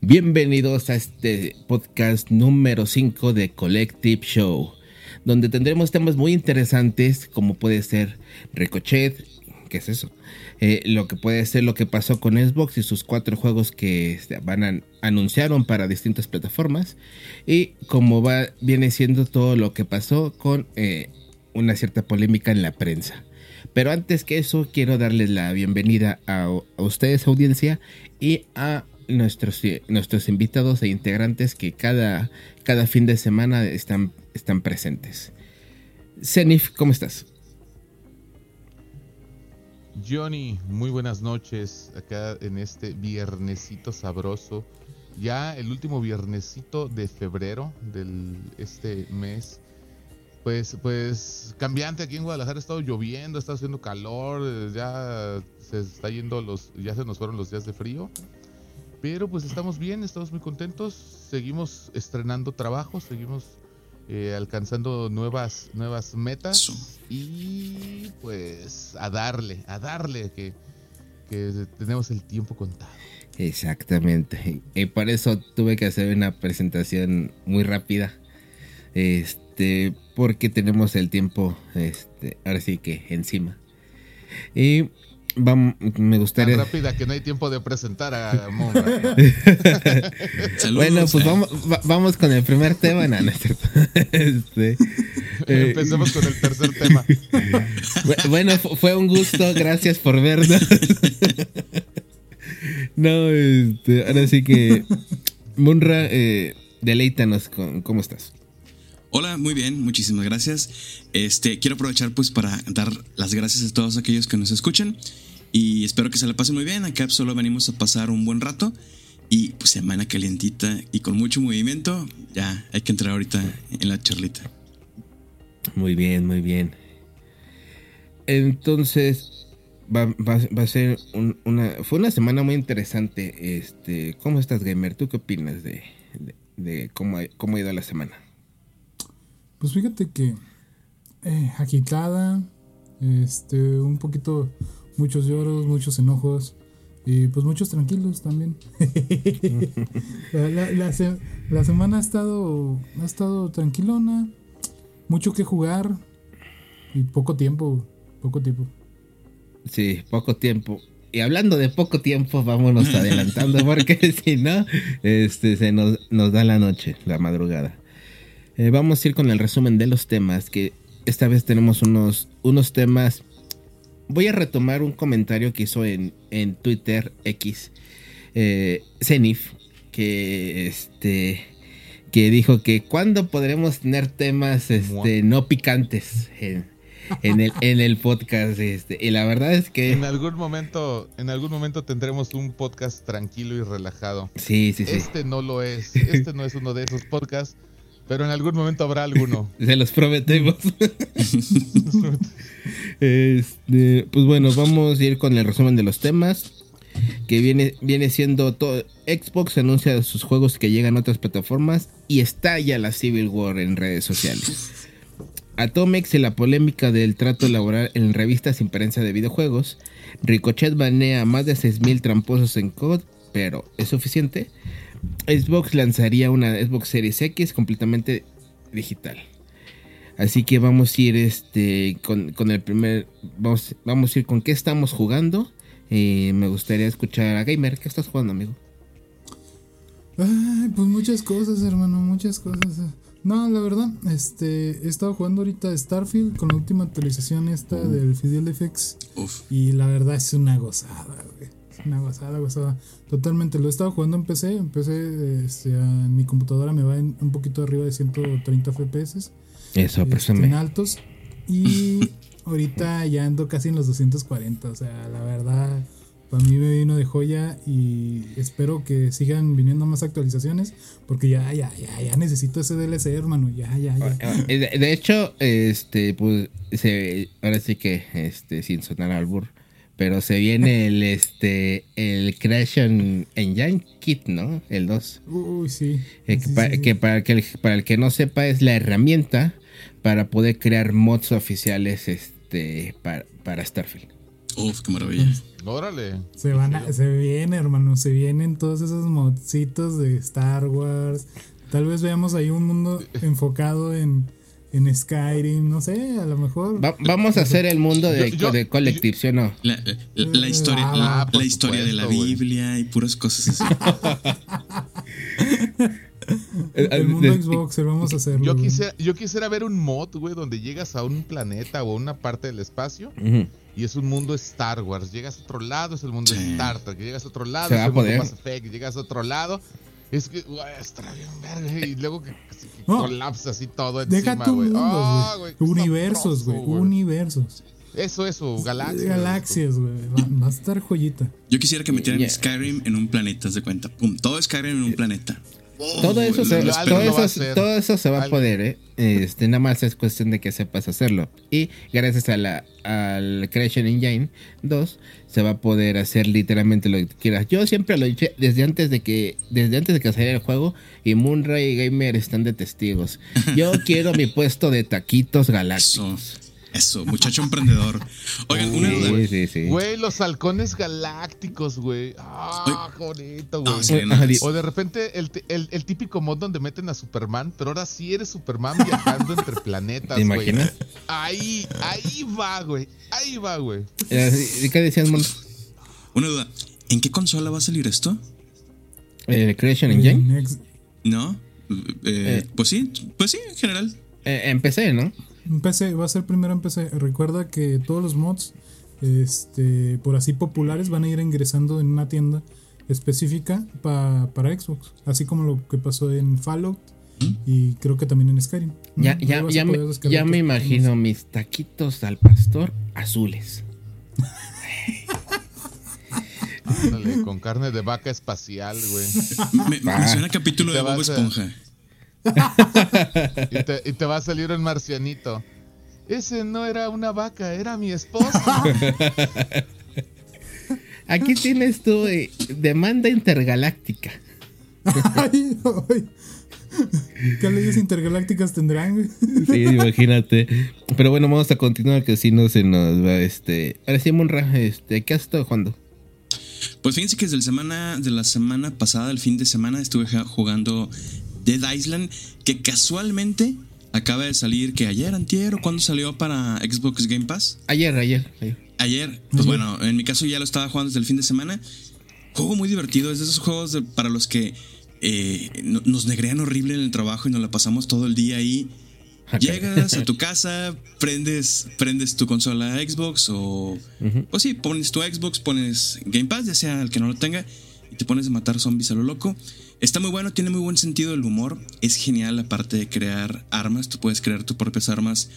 Bienvenidos a este podcast número 5 de Collective Show, donde tendremos temas muy interesantes como puede ser Ricochet, ¿qué es eso? Eh, lo que puede ser lo que pasó con Xbox y sus cuatro juegos que este, van a, anunciaron para distintas plataformas y como va viene siendo todo lo que pasó con eh, una cierta polémica en la prensa. Pero antes que eso, quiero darles la bienvenida a, ustedes, audiencia, y a nuestros, nuestros invitados e integrantes que cada, cada fin de semana están, están presentes. Zenif, ¿cómo estás? Johnny, muy buenas noches acá en este viernesito sabroso. Ya el último viernesito de febrero del este mes pues, pues cambiante aquí en Guadalajara ha estado lloviendo, está haciendo calor, ya se está yendo los, ya se nos fueron los días de frío. Pero pues estamos bien, estamos muy contentos, seguimos estrenando trabajo, seguimos eh, alcanzando nuevas, nuevas metas y pues a darle, a darle que, que tenemos el tiempo contado. Exactamente. Y por eso tuve que hacer una presentación muy rápida. Este este, porque tenemos el tiempo, este, ahora sí que encima. Y vamos, me gustaría. Tan rápida que no hay tiempo de presentar a Monra. bueno, pues vamos, vamos con el primer tema, no, este, eh, Empecemos con el tercer tema. bueno, fue un gusto, gracias por vernos. no, este, ahora sí que. Munra, eh, deleítanos con cómo estás. Hola, muy bien, muchísimas gracias. Este, quiero aprovechar pues para dar las gracias a todos aquellos que nos escuchan y espero que se la pasen muy bien. Acá solo venimos a pasar un buen rato y pues semana calientita y con mucho movimiento. Ya hay que entrar ahorita en la charlita. Muy bien, muy bien. Entonces, va, a ser una... Fue una semana muy interesante. Este, ¿Cómo estás, Gamer? ¿Tú qué opinas de, de, cómo, cómo ha ido la semana? Pues fíjate que eh, agitada, este, un poquito, muchos lloros, muchos enojos y pues muchos tranquilos también. la, semana ha estado, ha estado tranquilona, mucho que jugar y poco tiempo, poco tiempo. Sí, poco tiempo. Y hablando de poco tiempo, vámonos adelantando porque si no, este, se nos, nos da la noche, la madrugada. Eh, vamos a ir con el resumen de los temas, que esta vez tenemos unos, unos temas. Voy a retomar un comentario que hizo en, en Twitter X, eh, Zenif, que este que dijo que cuándo podremos tener temas este, no picantes en, el, en el podcast. Este, y la verdad es que. En algún momento, en algún momento tendremos un podcast tranquilo y relajado. Sí, sí, sí. Este no lo es. Este no es uno de esos podcasts pero en algún momento habrá alguno. Se los prometemos. este, pues bueno, vamos a ir con el resumen de los temas. Que viene, viene siendo todo. Xbox anuncia sus juegos que llegan a otras plataformas y estalla la Civil War en redes sociales. Atomex y la polémica del trato laboral en revistas sin prensa de videojuegos. Ricochet banea más de 6.000 tramposos en COD, pero ¿es suficiente? Xbox lanzaría una Xbox Series X completamente digital. Así que vamos a ir este con, el primer. Vamos, vamos a ir con qué estamos jugando. Eh, me gustaría escuchar a Gamer. ¿Qué estás jugando, amigo? Ay, pues muchas cosas, hermano, muchas cosas. No, la verdad, este, he estado jugando ahorita Starfield con la última actualización esta del Fidel FX. Y la verdad es una gozada, güey una gozada, gozada. Totalmente. Lo he estado jugando en PC. En PC, este, en mi computadora me va en un poquito arriba de 130 FPS. Eso, este, En altos. Y ahorita ya ando casi en los 240. O sea, la verdad, para mí me vino de joya. Y espero que sigan viniendo más actualizaciones. Porque ya, ya, ya, ya necesito ese DLC, hermano. Ya, ya, ya. Ah, eh, de hecho, este, pues, se, ahora sí que, este, sin sonar al burro pero se viene el este el Creation Engine Kit, ¿no? El 2. Uy, sí. Eh, que, para, que el, para el que no sepa es la herramienta para poder crear mods oficiales este para, para Starfield. Uf, qué maravilla. Órale. Se van a, se viene, hermano, se vienen todos esos modcitos de Star Wars. Tal vez veamos ahí un mundo enfocado en, en Skyrim, no sé, a lo mejor. vamos a hacer el mundo de, de Collective, ¿sí o no? La, historia, la, ah, historia de la Biblia y puras cosas así. el, mundo Xbox, vamos a hacerlo. Yo quisiera, yo quisiera ver un mod, güey, donde llegas a un planeta o a una parte del espacio y es un mundo Star Wars. Llegas a otro lado, es el mundo Star Trek. Llegas a otro lado, es el mundo Mass Effect. Llegas a otro lado, es que, güey, está bien verga. Y luego que, colapsa así todo encima, Deja tu güey. Oh, Universos, güey. Universos. Eso, eso, galaxias. Galaxias, güey. Va, a estar joyita. Yo quisiera que metieran Skyrim en un planeta, de cuenta. Pum, todo Skyrim en un planeta. Todo eso, se, todo, eso, todo eso se va a poder, ¿eh? Este, nada más es cuestión de que sepas hacerlo. Y gracias a la, al Creation Engine 2 se va a poder hacer literalmente lo que quieras. Yo siempre lo he dicho desde antes de que desde antes de que saliera el juego y Moonray Gamer están de testigos. Yo quiero mi puesto de taquitos galácticos. Eso, muchacho emprendedor. Oigan, una duda. Güey, los halcones galácticos, güey. Ah, bonito, güey. o de repente el, el, el, típico mod donde meten a Superman, pero ahora sí eres Superman viajando entre planetas, ¿Te imaginas? Ahí, ahí va, güey. Ahí va, güey. ¿Y qué decías, Mon? Una duda. ¿En qué consola va a salir esto? ¿El Creation Engine? No. Eh, eh, pues sí, pues sí, en general. Eh, en PC, ¿no? En PC, va a ser primero en PC. Recuerda que todos los mods, este, por así populares, van a ir ingresando en una tienda específica para Xbox. Así como lo que pasó en Fallout y creo que también en Skyrim. Ya, ya, ya, me, ya me imagino mis taquitos al pastor azules. Ándale, con carne de vaca espacial, güey. Me, menciona capítulo de Bob Esponja. y, te, va a salir un marcianito. Ese no era una vaca, era mi esposa. Aquí tienes tu eh, demanda intergaláctica. ¿Qué leyes intergalácticas tendrán? sí, imagínate. Pero bueno, vamos a continuar que si no se nos va este. Ahora sí, Monra, este, ¿qué has estado jugando? Pues fíjense que desde la semana, de la semana pasada, el fin de semana, estuve jugando Dead Island, que casualmente acaba de salir, que ayer, antier, o cuando salió para Xbox Game Pass. Ayer, ayer, ayer. pues bueno, en mi caso ya lo estaba jugando desde el fin de semana. Juego muy divertido, es de esos juegos para los que eh, nos negrean horrible en el trabajo y nos la pasamos todo el día ahí. Llegas a tu casa, prendes, prendes tu consola Xbox o... Pues sí, pones tu Xbox, pones Game Pass, ya sea el que no lo tenga, y te pones a matar zombies a lo loco. Está muy bueno, tiene muy buen sentido el humor. Es genial aparte de crear armas. Tú puedes crear tus propias armas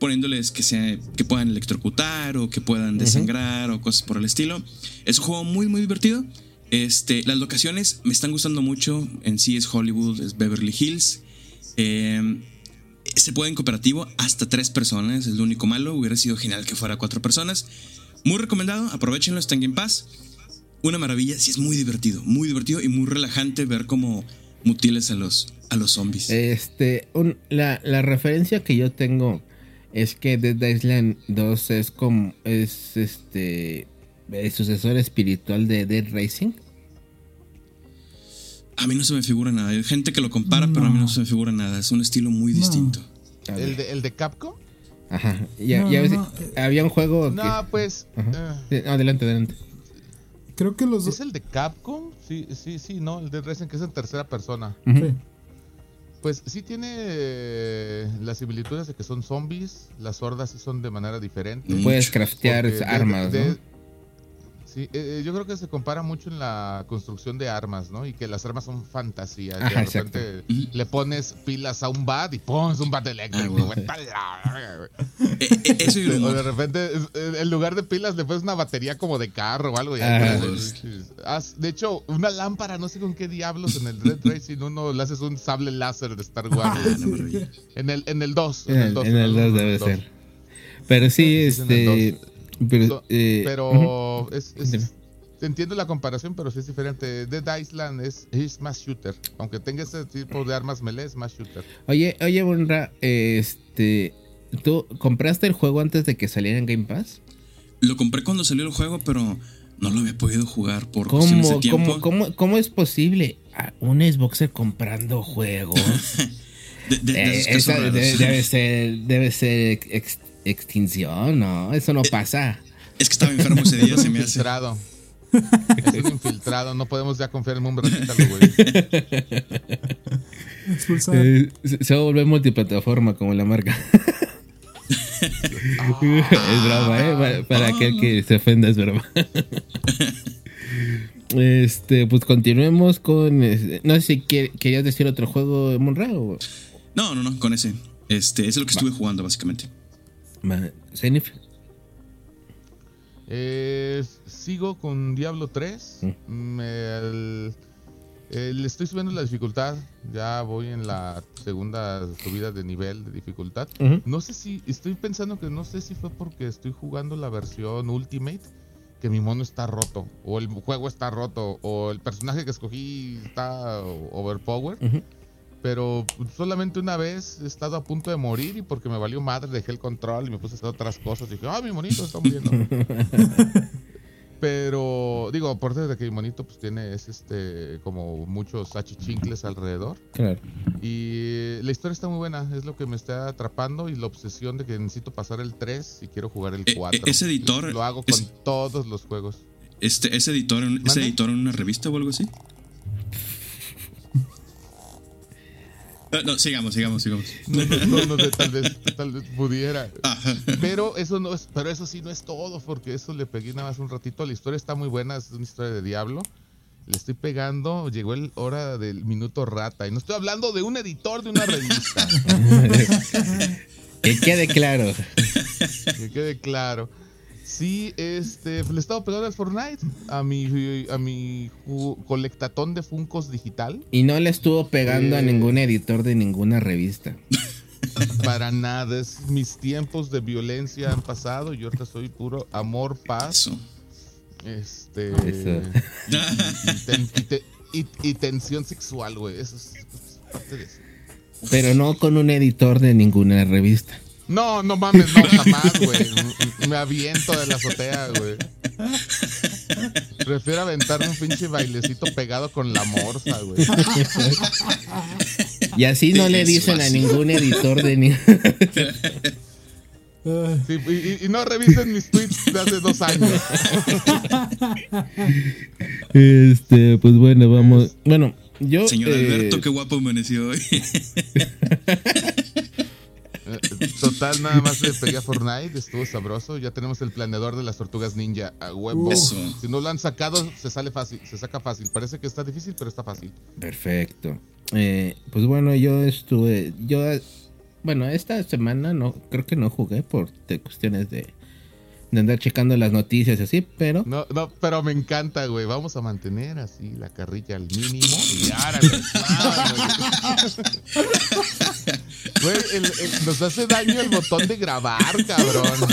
poniéndoles que, sea, que puedan electrocutar o que puedan desangrar o cosas por el estilo. Es un juego muy, muy divertido. Este, las locaciones me están gustando mucho. En sí es Hollywood, es Beverly Hills. Em, se puede en cooperativo hasta tres personas, es lo único malo. Hubiera sido genial que fuera cuatro personas. Muy recomendado, aprovechenlo, está en Game Pass una maravilla, sí es muy divertido, muy divertido y muy relajante ver cómo mutiles a los, a los zombies. Este, la, referencia que yo tengo es que Dead Island 2 es como, es este, el sucesor espiritual de Dead Racing. A mí no se me figura nada. Hay gente que lo compara, pero a mí no se me figura nada. Es un estilo muy distinto. ¿El de, ¿El de Capcom? Ajá. Ya, había un juego. No, pues. Eh. adelante, adelante. Creo que los ¿Es el de Capcom? Sí, sí, sí, no, el de Resident que es en tercera persona. Sí. Pues sí tiene eh, las similitudes de que son zombies, las hordas sí son de manera diferente. Puedes craftear armas, ¿no? Sí, eh, eh, yo creo que se compara mucho en la construcción de armas, ¿no? Y que las armas son fantasía. de repente le pones pilas a un bat y pones un bat eléctrico. Eh, eso o de repente, en lugar de pilas, le pones una batería como de carro o algo. Ah, de hecho, una lámpara, no sé con qué diablos, en el Red Racing uno le haces un sable láser de Star Wars. Ah, en el en el 2. En el 2, debe ser. Pero sí, este pero, pero es, entiendo la comparación, pero sí es diferente. Dead Island es, es, más shooter. Aunque tenga ese tipo de armas melee, es más shooter. Oye, oye, Bunra, este. ¿Tú compraste el juego antes de que saliera en Game Pass? lo compré cuando salió el juego, pero no lo había podido jugar por cuestiones de tiempo. ¿cómo, cómo, es posible un Xboxer comprando juegos? Eh, debe, ser, debe ser extinción, ¿no? Eso no eh, pasa. Es que estaba enfermo ese día, se me hace. Infiltrado. Es un infiltrado, no podemos ya confiar en un ratito, güey. Eh, se va a volver multiplataforma como la marca. es broma, ¿eh? Para, aquel que se ofenda, es broma. este, pues continuemos con. Este, no sé si querías decir otro juego de Monra o. No, no, no, con ese. Este, es lo que estuve jugando, básicamente. ¿Zenith? Eh, sigo con Diablo 3. Mm. le estoy subiendo la dificultad. Ya voy en la segunda subida de nivel de dificultad. No sé si. Estoy pensando que no sé si fue porque estoy jugando la versión Ultimate. Que mi mono está roto. O el juego está roto. O el personaje que escogí está overpowered. Pero solamente una vez he estado a punto de morir y porque me valió madre dejé el control y me puse a hacer otras cosas. Y dije, ah, mi monito está muriendo. Pero digo, aparte de que mi monito pues tiene es este como muchos achichincles alrededor. Claro. Y la historia está muy buena, es lo que me está atrapando y la obsesión de que necesito pasar el 3 y quiero jugar el 4. E, e, ese editor lo hago con todos los juegos. Este, ¿Es editor, ¿es editor en una revista o algo así? No, sigamos, sigamos, sigamos. No, no, no, tal vez, tal vez pudiera. Pero eso no es, pero eso sí no es todo, porque eso le pegué nada más un ratito. La historia está muy buena, es una historia de diablo. Le estoy pegando, llegó el hora del minuto rata. Y no estoy hablando de un editor de una revista. que quede claro. que quede claro. Sí, este, le estaba pegando al Fortnite a mi, a mi colectatón de Funcos digital. Y no le estuvo pegando a eh, ningún editor de ninguna revista. Para nada, es, mis tiempos de violencia han pasado y ahorita soy puro amor, paz. Este. Y, tensión sexual, güey. Eso es, parte de eso. Pero no con un editor de ninguna revista. No, no mames, no, jamás, güey. Me aviento de la azotea, güey. Prefiero aventarme un pinche bailecito pegado con la morsa, güey. Y así no le dicen a ningún editor de ni. y, no revisen mis tweets de hace dos años. Este, pues bueno, vamos. Bueno, yo. Señor Alberto, eh, qué guapo amaneció hoy. Total, nada más le pegué a Fortnite, estuvo sabroso. Ya tenemos el planeador de las tortugas ninja a huevo. Si no lo han sacado, se sale fácil, se saca fácil. Parece que está difícil, pero está fácil. Perfecto. Eh, pues bueno, yo estuve, yo, bueno, esta semana no, creo que no jugué por cuestiones de de andar checando las noticias y así, pero. No, no, pero me encanta, güey. Vamos a mantener así la carrilla al mínimo y ahora Güey, nos hace daño el botón de grabar, cabrón.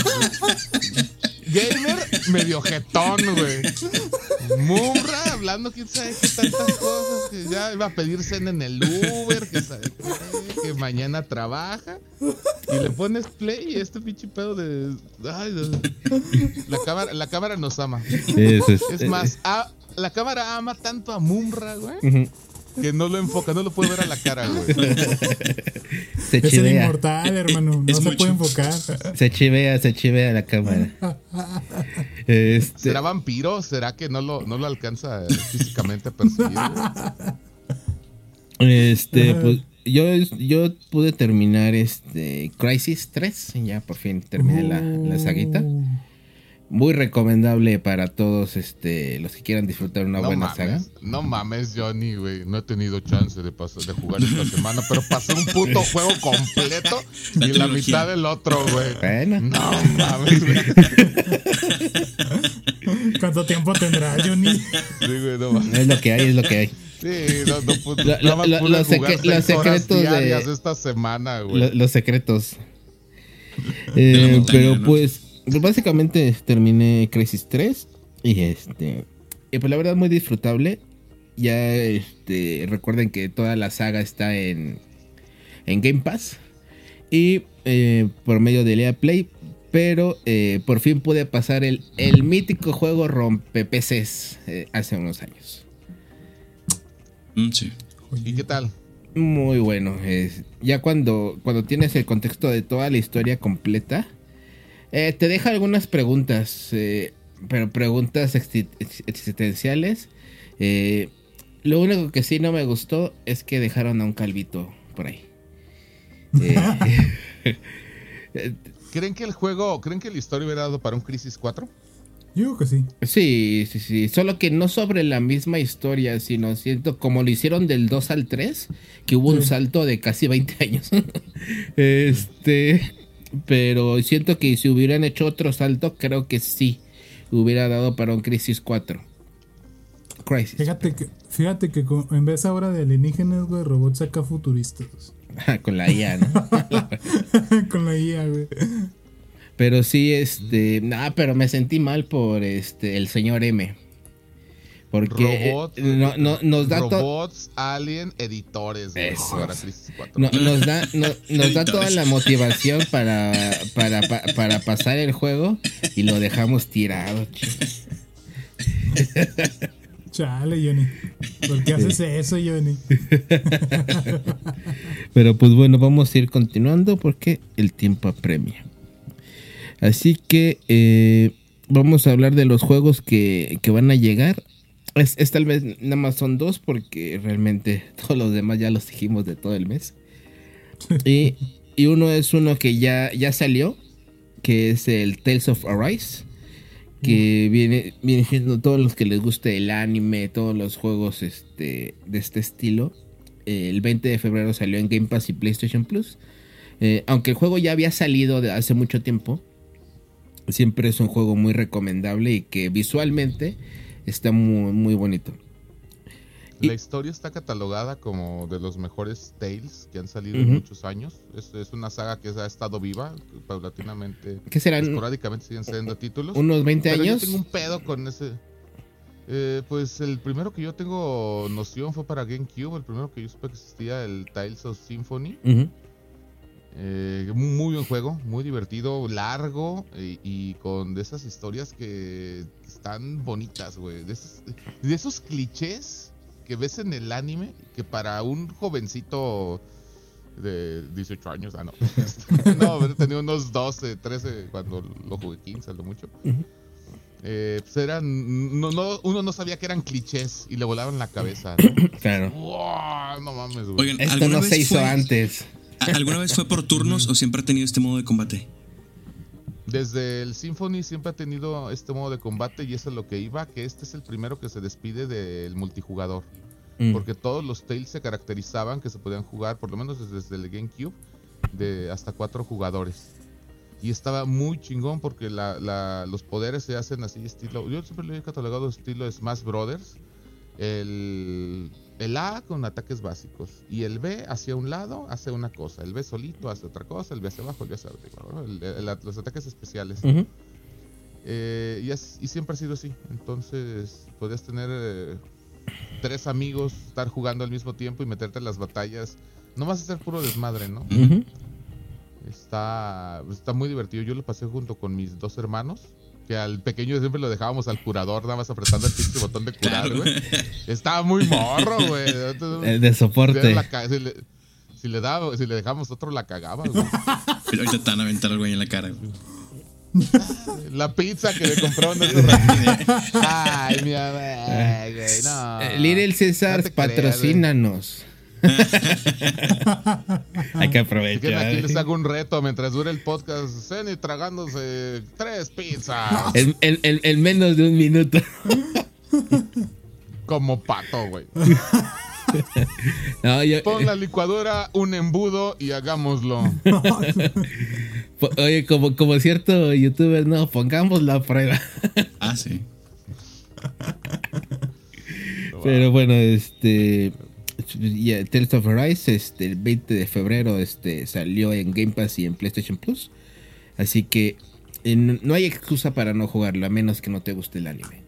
Gamer medio jetón, güey. Murra hablando quién sabe qué tantas cosas. Que ya iba a pedir cena en el Uber, que, sabe que mañana trabaja. Y le pones play y este pinche pedo de. Ay, la, cámara, la cámara nos ama. es, más, la cámara ama tanto a Mumra, güey que no lo enfoca, no lo puede ver a la cara, güey. Se es el inmortal, hermano. No se puede enfocar. Se chivea, se chivea la cámara. Este... ¿Será vampiro? ¿Será que no lo, no lo alcanza físicamente a percibir? Este, pues yo, yo pude terminar este Crisis 3. Ya por fin terminé la, la saguita. Muy recomendable para todos este los que quieran disfrutar una buena saga. No mames, Johnny, güey. No he tenido chance de, pasar, de jugar esta semana, pero pasé un puto juego completo y la mitad del otro, güey. Bueno. No mames, güey. ¿Cuánto tiempo tendrá, Johnny? Sí, güey, no mames. Es lo que hay, es lo que hay. Sí, no, no, los, secretos de esta semana, güey. los secretos. Eh, pero pues pues básicamente terminé Crisis 3 y este y pues la verdad muy disfrutable. Ya este recuerden que toda la saga está en en Game Pass y eh, por medio de Lea Play Pero eh, por fin pude pasar el, el mítico juego rompe PCs eh, hace unos años. Mm, sí. ¿Y qué tal? Muy bueno. Es, ya cuando, cuando tienes el contexto de toda la historia completa, eh, te deja algunas preguntas, eh, pero preguntas existenciales. Eh, lo único que sí no me gustó es que dejaron a un calvito por ahí. ¿Creen que el juego, creen que la historia hubiera dado para un Crisis 4? Yo creo que sí. Sí, sí, sí. Solo que no sobre la misma historia, sino siento como lo hicieron del 2 al 3, que hubo un salto de casi 20 años. este, pero siento que si hubieran hecho otro salto, creo que sí hubiera dado para un Crisis 4. Crisis. Fíjate que, fíjate que en vez ahora de alienígenas, güey, robots acá futuristas. Con la IA, ¿no? Con la IA, güey. Pero sí, este. Nada, pero me sentí mal por este el señor M. Porque robots, no, no, nos da robots, alien, editores. Eso. No, nos da, no, nos da toda la motivación para, para, para, para, pasar el juego y lo dejamos tirado. Chale, Johnny. ¿Por qué haces eso, Johnny? Pero pues bueno, vamos a ir continuando porque el tiempo apremia. Así que eh, vamos a hablar de los juegos que, que van a llegar. Es, es, tal vez nada más son dos porque realmente todos los demás ya los dijimos de todo el mes. Y, y uno es uno que ya, ya salió, que es el Tales of Arise. Que viene, viene siendo todos los que les guste el anime, todos los juegos este, de este estilo. el 20 de febrero salió en Game Pass y PlayStation Plus. Eh, aunque el juego ya había salido de hace mucho tiempo, siempre es un juego muy recomendable y que visualmente está muy, muy bonito. La historia está catalogada como de los mejores Tales que han salido en muchos años. Es, es, una saga que ha estado viva paulatinamente. ¿Qué serán? Esporádicamente siguen saliendo títulos. ¿Unos 20 pero años? Yo tengo un pedo con ese. Eh, pues el primero que yo tengo noción fue para GameCube. El primero que yo supe que existía, el Tales of Symphony. Eh, muy buen juego, muy divertido, largo y, y, con de esas historias que están bonitas, güey. De, de esos, clichés que ves en el anime que para un jovencito de 18 años, ah, no. no, tenía unos 12, 13 cuando lo jugué 15, a lo mucho. Uh -huh. eh, pues eran. No, no, uno no sabía que eran clichés y le volaban la cabeza. ¿no? claro. Wow, no mames, güey. Oigan, Esto no se hizo fue... antes. ¿Alguna vez fue por turnos o siempre ha tenido este modo de combate? Desde el Symphony siempre ha tenido este modo de combate y eso es lo que iba, que este es el primero que se despide del multijugador. Mm. Porque todos los Tales se caracterizaban que se podían jugar, por lo menos desde el GameCube, de hasta cuatro jugadores. Y estaba muy chingón porque la, la, los poderes se hacen así estilo... Yo siempre lo he catalogado estilo Smash Brothers. El, el A con ataques básicos y el B hacia un lado hace una cosa, el B solito hace otra cosa, el B hacia abajo, el B hacia arriba, el, el, los ataques especiales. Uh -huh. eh, y, es, y, siempre ha sido así. Entonces podías tener eh, tres amigos, estar jugando al mismo tiempo y meterte en las batallas. No vas a ser puro desmadre, ¿no? Uh -huh. Está, está muy divertido. Yo lo pasé junto con mis dos hermanos que al pequeño siempre lo dejábamos al curador, nada más apretando el pinche botón de curar, güey. Claro. Estaba muy morro, güey. De soporte. Si le, si le, daba, si le dejamos otro, la cagaba, güey. Pero ahorita te van a aventar al güey en la cara, güey. La pizza que le compraron en Ay, mi güey, no. Eh, Little César, no patrocínanos. Hay que aprovechar. Aquí les hago un reto mientras dure el podcast. Ceni tragándose tres pizzas. En, en, en, en menos de un minuto. Como pato, güey. No, yo, Pon la licuadora, un embudo y hagámoslo. Oye, como, como cierto youtuber, no, pongamos la prueba. Ah, sí. Pero bueno, este. Yeah, Tales of Arise, este, el 20 de febrero este, salió en Game Pass y en PlayStation Plus. Así que eh, no hay excusa para no jugarlo, a menos que no te guste el anime.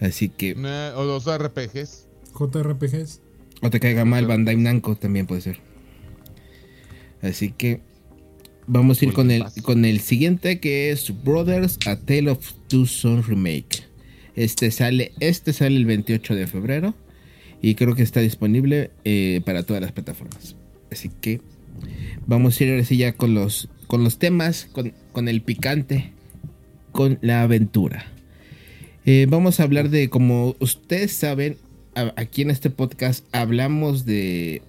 Así que. O los RPGs. JRPGs. O te caiga mal Bandai Namco también puede ser. Así que. Vamos a ir con el, con el siguiente que es Brothers A Tale of Two Sons Remake. Este sale, este sale el 28 de febrero y creo que está disponible eh, para todas las plataformas. Así que vamos a ir ahora sí ya con los, con los temas, con, con el picante, con la aventura. Eh, vamos a hablar de, como ustedes saben, aquí en este podcast hablamos de,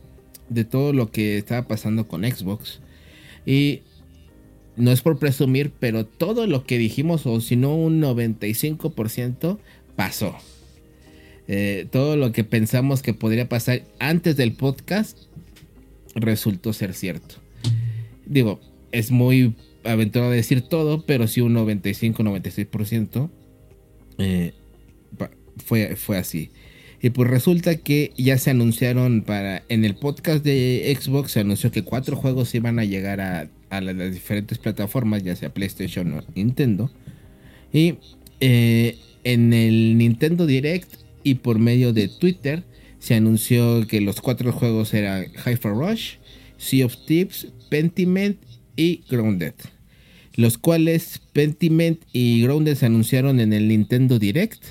de todo lo que estaba pasando con Xbox. Y no es por presumir, pero todo lo que dijimos, o si no un 95%, pasó. Eh, todo lo que pensamos que podría pasar antes del podcast resultó ser cierto. Digo, es muy aventurado decir todo, pero sí un 95-96% eh, fue, fue así. Y pues resulta que ya se anunciaron para. En el podcast de Xbox se anunció que cuatro juegos iban a llegar a, las, diferentes plataformas, ya sea PlayStation o Nintendo. Y eh, en el Nintendo Direct y por medio de Twitter se anunció que los cuatro juegos eran Hyper Rush, Sea of Tips, Pentiment y Grounded. Los cuales Pentiment y Grounded se anunciaron en el Nintendo Direct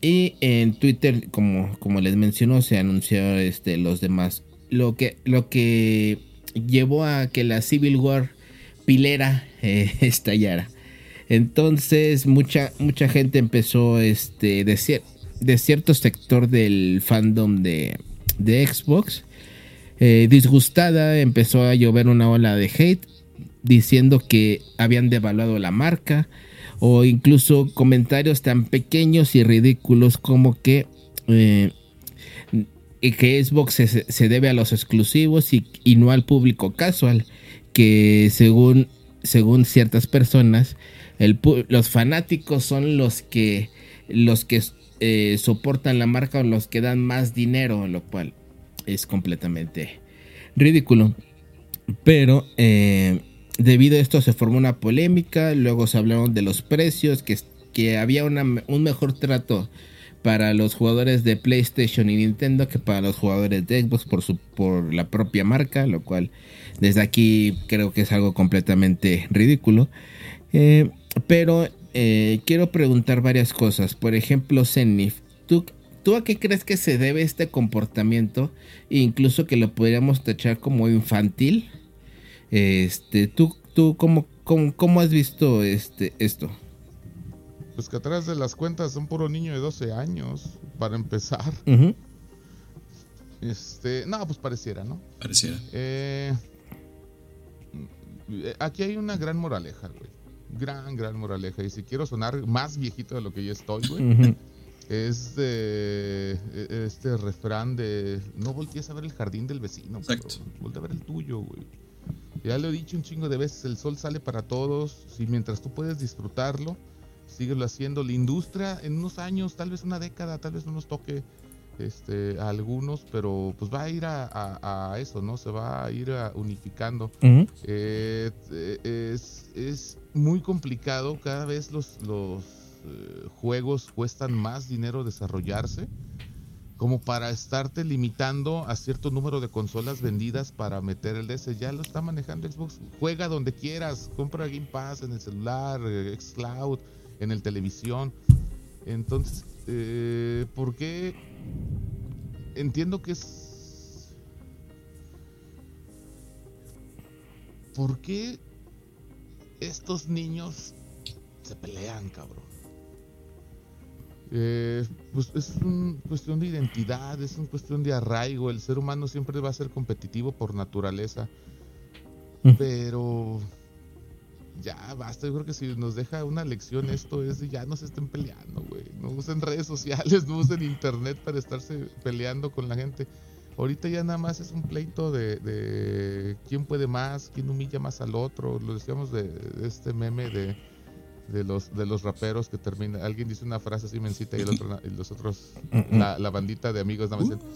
y en Twitter, como, como les mencionó, se anunció este, los demás. Lo que, lo que llevó a que la Civil War pilera eh, estallara. Entonces mucha, mucha gente empezó este, de, de cierto sector del fandom de, de Xbox. Eh, disgustada empezó a llover una ola de hate diciendo que habían devaluado la marca, o incluso comentarios tan pequeños y ridículos como que, eh, que Xbox se, debe a los exclusivos y, no al público casual, que según, según ciertas personas, los fanáticos son los que, los que eh, soportan la marca o los que dan más dinero, lo cual es completamente ridículo. Pero eh, Debido a esto se formó una polémica, luego se hablaron de los precios, que, que había un mejor trato para los jugadores de PlayStation y Nintendo que para los jugadores de Xbox por, su, por la propia marca, lo cual desde aquí creo que es algo completamente ridículo. Eh, pero eh, quiero preguntar varias cosas. Por ejemplo, Zenith, ¿tú, ¿tú a qué crees que se debe este comportamiento? incluso que lo podríamos tachar como infantil. Este, ¿tú, tú cómo, cómo, has visto este, esto? Pues que atrás de las cuentas son puro niño de 12 años, para empezar. Este, no, pues pareciera, ¿no? Pareciera. Eh, aquí hay una gran moraleja, güey. Gran, gran moraleja. Y si quiero sonar más viejito de lo que ya estoy, güey, es de e, este refrán de no voltees a ver el jardín del vecino, Exacto. Voltea a ver el tuyo, güey. Ya lo he dicho un chingo de veces, el sol sale para todos. Si mientras tú puedes disfrutarlo, síguelo haciendo. La industria en unos años, tal vez una década, tal vez no nos toque este, a algunos, pero pues va a ir a, eso, ¿no? Se va a ir unificando. Eh, es, muy complicado, cada vez los, los eh, juegos cuestan más dinero desarrollarse como para estarte limitando a cierto número de consolas vendidas para meter el DS. Ya lo está manejando Xbox. Juega donde quieras, compra Game Pass en el celular, eh, Xcloud, en el televisión. Entonces, eh, ¿por qué? Entiendo que es... ¿Por qué estos niños se pelean, cabrón? Eh, pues es una cuestión de identidad, es una cuestión de arraigo. El ser humano siempre va a ser competitivo por naturaleza. Pero ya basta. Yo creo que si nos deja una lección esto es ya no se estén peleando, güey. No usen redes sociales, no usen internet para estarse peleando con la gente. Ahorita ya nada más es un pleito de, de quién puede más, quién humilla más al otro. Lo decíamos de este meme de de los de los raperos que termina alguien dice una frase así mencita y el otro y los otros la, la, bandita de amigos nada más dicen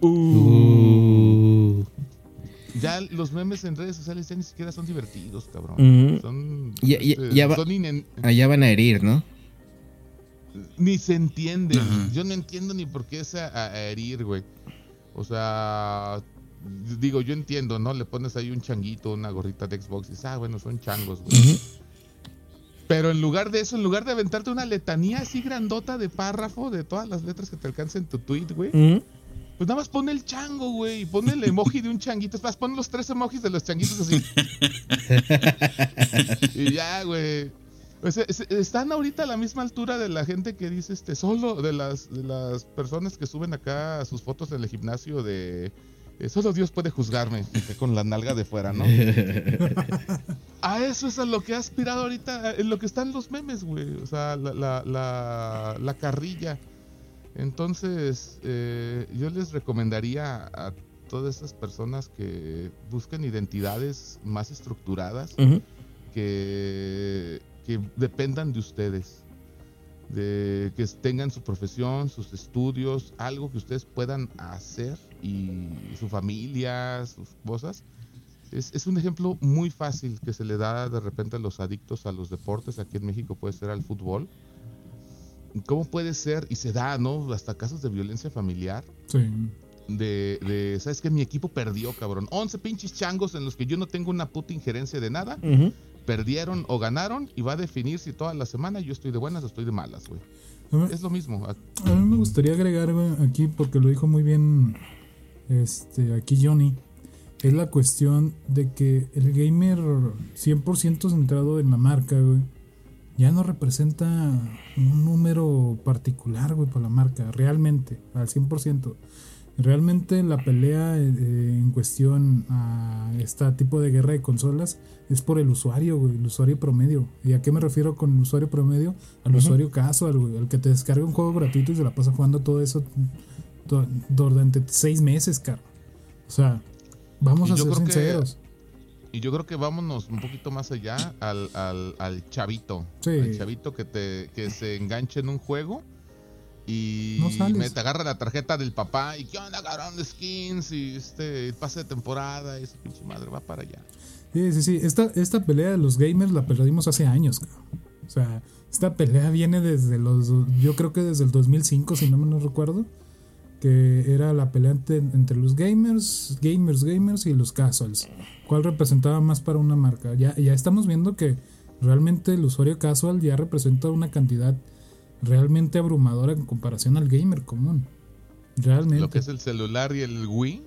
uh. Uh. Ya los memes en redes sociales ya ni siquiera son divertidos cabrón. Son, ya, este, allá van a herir no ni se entiende yo no entiendo ni por qué es a, herir güey. O sea digo, yo entiendo, ¿no? Le pones ahí un changuito, una gorrita de Xbox y dices, ah, bueno, son changos, güey. Pero en lugar de eso, en lugar de aventarte una letanía así grandota de párrafo de todas las letras que te alcancen tu tweet, güey. Pues nada más pone el chango, güey. Y pone el emoji de un changuito. Es más, pon los tres emojis de los changuitos así. y ya, güey. están ahorita a la misma altura de la gente que dice este solo de las de las personas que suben acá sus fotos en el gimnasio de eh, solo Dios puede juzgarme con la nalga de fuera, ¿no? a eso es a lo que ha aspirado ahorita, en lo que están los memes, güey. O sea, la, la, la, carrilla. Entonces, eh, yo les recomendaría a todas esas personas que busquen identidades más estructuradas, que, que dependan de ustedes de que tengan su profesión, sus estudios, algo que ustedes puedan hacer y su familia, sus cosas. Es, es, un ejemplo muy fácil que se le da de repente a los adictos a los deportes, aquí en México puede ser al fútbol. ¿Cómo puede ser? Y se da, ¿no? Hasta casos de violencia familiar. Sí. De, de, ¿sabes qué? Mi equipo perdió, cabrón. 11 pinches changos en los que yo no tengo una puta injerencia de nada perdieron o ganaron y va a definir si toda la semana yo estoy de buenas o estoy de malas, güey. Es lo mismo. A mí me gustaría agregar aquí, porque lo dijo muy bien este, aquí Johnny, es la cuestión de que el gamer 100% centrado en la marca, güey, ya no representa un número particular, güey, para la marca, realmente, al 100%. Realmente la pelea eh, en cuestión a este tipo de guerra de consolas es por el usuario, güey, el usuario promedio. ¿Y a qué me refiero con usuario promedio? Al usuario casual, güey, al que te descarga un juego gratuito y se la pasa jugando todo eso durante seis meses, caro. O sea, vamos a ser sinceros. Y yo creo que vámonos un poquito más allá al, al, al chavito. Sí. Al chavito que, te, que se enganche en un juego y me te agarra la tarjeta del papá y qué onda, cabrón de skins y este pase de temporada y pinche madre va para allá. Sí, sí, sí. Esta, esta pelea de los gamers la perdimos hace años, O sea, esta pelea viene desde los. Yo creo que desde el 2005, si no me recuerdo. Que era la pelea entre, los gamers, gamers, gamers y los casuals. ¿Cuál representaba más para una marca? Ya, ya estamos viendo que realmente el usuario casual ya representa una cantidad realmente abrumadora en comparación al gamer común. Realmente. Lo que es el celular y el Wii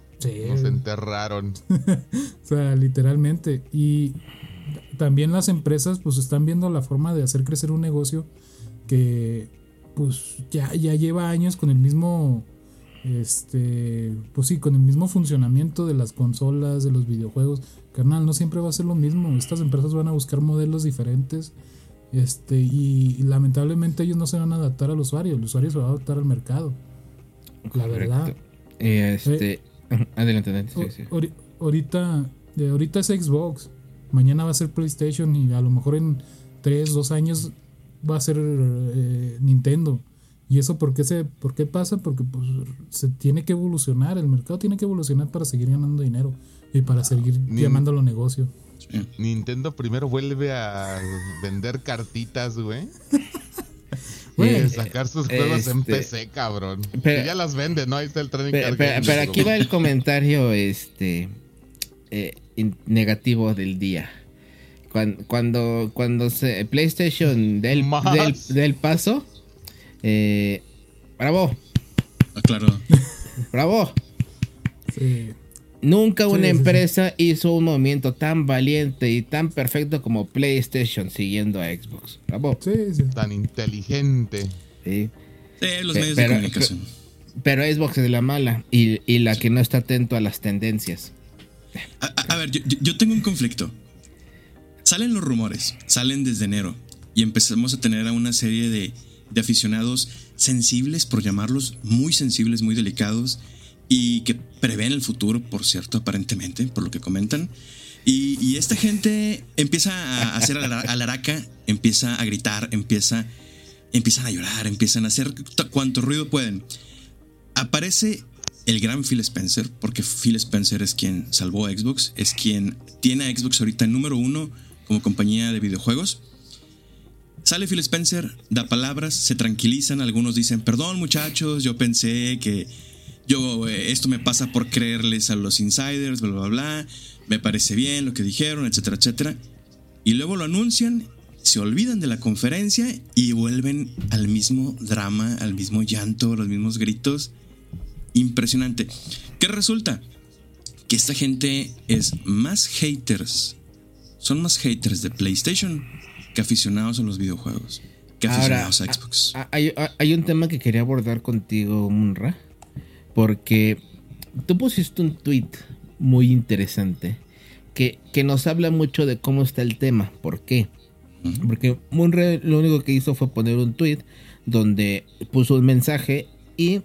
nos enterraron. o sea, literalmente. Y también las empresas pues están viendo la forma de hacer crecer un negocio que pues ya, ya lleva años con el mismo este pues sí con el mismo funcionamiento de las consolas de los videojuegos carnal no siempre va a ser lo mismo estas empresas van a buscar modelos diferentes este, y, lamentablemente ellos no se van a adaptar al usuario, el usuario se va a adaptar al mercado. La verdad. este, adelante, Ahorita, ahorita es Xbox, mañana va a ser PlayStation y a lo mejor en 3, 2 años va a ser eh, Nintendo. ¿Y eso por qué, se, por qué pasa? Porque pues, se tiene que evolucionar, el mercado tiene que evolucionar para seguir ganando dinero y para seguir llamándolo negocio. Nintendo primero vuelve a vender cartitas, güey. Y sacar sus juegos en este, PC, cabrón. Pero, ya las vende, ¿no? Ahí está el trading pero, pero, aquí va el comentario este eh, negativo del día. Cuando, cuando, cuando se, PlayStation del, del, paso, eh, bravo. Ah, claro. Bravo. Sí. Nunca una empresa hizo un movimiento tan valiente y tan perfecto como PlayStation siguiendo a Xbox. Bravo. Tan inteligente. Sí. los medios de comunicación. Pero, Xbox es la mala y, la que no está atento a las tendencias. A, ver, yo, tengo un conflicto. Salen los rumores, salen desde enero y empezamos a tener a una serie de, de aficionados sensibles, por llamarlos, muy sensibles, muy delicados y que prevén el futuro, por cierto, aparentemente, por lo que comentan. Y, esta gente empieza a hacer alaraca, empieza a gritar, empieza, empiezan a llorar, empiezan a hacer cuanto ruido pueden. Aparece el gran Phil Spencer, porque Phil Spencer es quien salvó a Xbox, es quien tiene a Xbox ahorita número uno como compañía de videojuegos. Sale Phil Spencer, da palabras, se tranquilizan, algunos dicen, perdón muchachos, yo pensé que yo, eh, esto me pasa por creerles a los insiders, bla, bla, bla, me parece bien lo que dijeron, etcétera, etcétera. Y luego lo anuncian, se olvidan de la conferencia y vuelven al mismo drama, al mismo llanto, los mismos gritos. Impresionante. ¿Qué resulta? Que esta gente es más haters, son más haters de PlayStation que aficionados a los videojuegos, que aficionados a Xbox. Hay, hay un tema que quería abordar contigo, Munra porque tú pusiste un tweet muy interesante que, que, nos habla mucho de cómo está el tema. ¿Por qué? Porque Munre lo único que hizo fue poner un tweet donde puso un mensaje y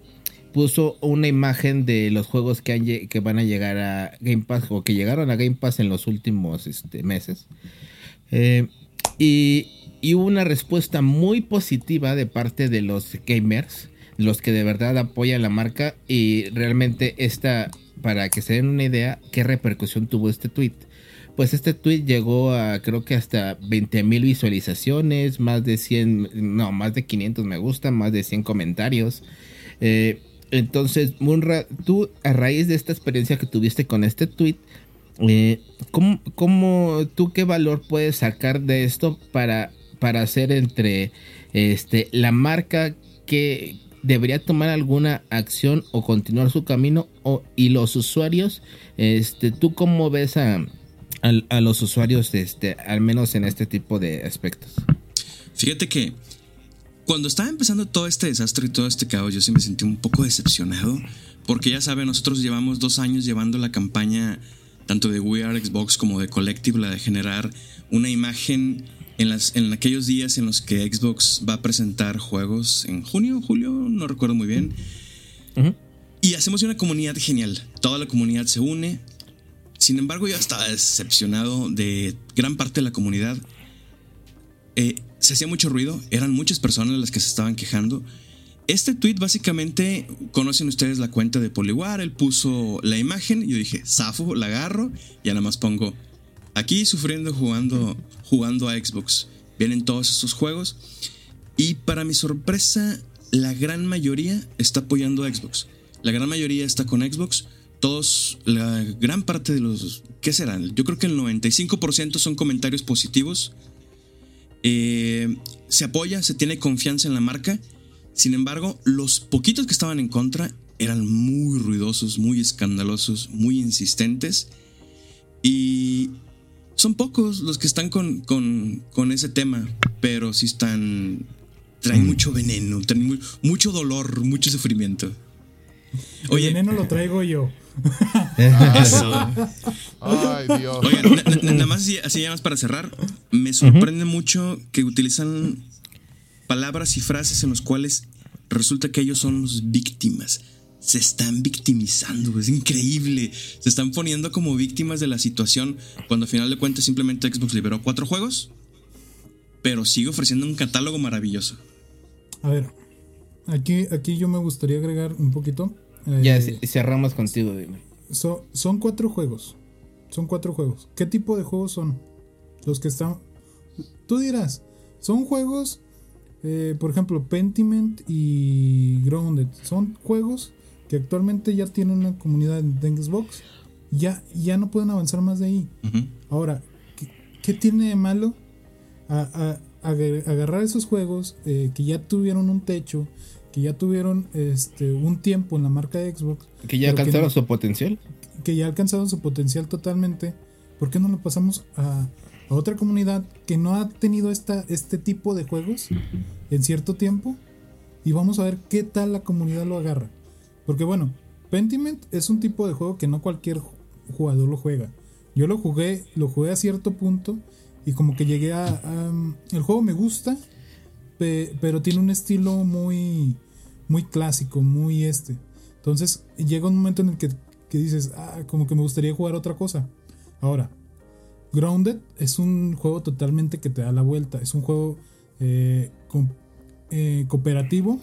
puso una imagen de los juegos que, que van a llegar a Game Pass o que llegaron a Game Pass en los últimos este, meses. Eh, y, hubo una respuesta muy positiva de parte de los gamers los que de verdad apoyan la marca y realmente esta, para que se den una idea, qué repercusión tuvo este tweet. Pues este tweet llegó a creo que hasta 20 mil visualizaciones, más de 100, no, más de 500 me gustan, más de 100 comentarios. Eh, entonces, Munra, tú a raíz de esta experiencia que tuviste con este tweet, eh, ¿cómo, ¿cómo, tú qué valor puedes sacar de esto para, para hacer entre este, la marca que, debería tomar alguna acción o continuar su camino o, y los usuarios, este, ¿tú cómo ves a, a, los usuarios, este, al menos en este tipo de aspectos? Fíjate que cuando estaba empezando todo este desastre y todo este caos, yo sí me sentí un poco decepcionado, porque ya saben, nosotros llevamos dos años llevando la campaña tanto de We Are Xbox como de Collective, la de generar una imagen en, las, en aquellos días en los que Xbox va a presentar juegos en junio, julio, no recuerdo muy bien. Y hacemos una comunidad genial. Toda la comunidad se une. Sin embargo, yo estaba decepcionado de gran parte de la comunidad. Eh, se hacía mucho ruido, eran muchas personas las que se estaban quejando. Este tweet básicamente, conocen ustedes la cuenta de Poliwar, él puso la imagen, y yo dije, zafo, la agarro, y nada más pongo Aquí sufriendo jugando, jugando a Xbox. Vienen todos esos juegos. Y para mi sorpresa, la gran mayoría está apoyando a Xbox. La gran mayoría está con Xbox. Todos, la gran parte de los... ¿Qué serán? Yo creo que el 95% son comentarios positivos. Eh, se apoya, se tiene confianza en la marca. Sin embargo, los poquitos que estaban en contra eran muy ruidosos, muy escandalosos, muy insistentes. Y son pocos los que están con, con, ese tema, pero sí están. Traen mm. mucho veneno, traen mucho dolor, mucho sufrimiento. Oye, el veneno lo traigo yo. Ay, Dios. Oye, nada más así, así más para cerrar, me sorprende mucho que utilizan palabras y frases en las cuales resulta que ellos son los víctimas se están victimizando, es increíble. Se están poniendo como víctimas de la situación cuando al final de cuentas simplemente Xbox liberó cuatro juegos, pero sigue ofreciendo un catálogo maravilloso. A ver, aquí, aquí yo me gustaría agregar un poquito. ya, eh, cerramos contigo, dime. son cuatro juegos. Son cuatro juegos. ¿Qué tipo de juegos son? Los que están... Tú dirás, son juegos, eh, por ejemplo, Pentiment y Grounded. Son juegos que actualmente ya tienen una comunidad de Xbox, ya, ya no pueden avanzar más de ahí. Ahora, ¿qué, tiene de malo a, agarrar esos juegos eh, que ya tuvieron un techo, que ya tuvieron este, un tiempo en la marca de Xbox? Que ya alcanzaron su potencial. Que ya alcanzaron su potencial totalmente. ¿Por qué no lo pasamos a, otra comunidad que no ha tenido esta, este tipo de juegos en cierto tiempo? Y vamos a ver qué tal la comunidad lo agarra. Porque bueno, Pentiment es un tipo de juego que no cualquier jugador lo juega. Yo lo jugué, lo jugué a cierto punto y como que llegué a... el juego me gusta, pero tiene un estilo muy, muy clásico, muy este. Entonces llega un momento en el que, dices, ah, como que me gustaría jugar otra cosa. Ahora, Grounded es un juego totalmente que te da la vuelta. Es un juego eh, eh, cooperativo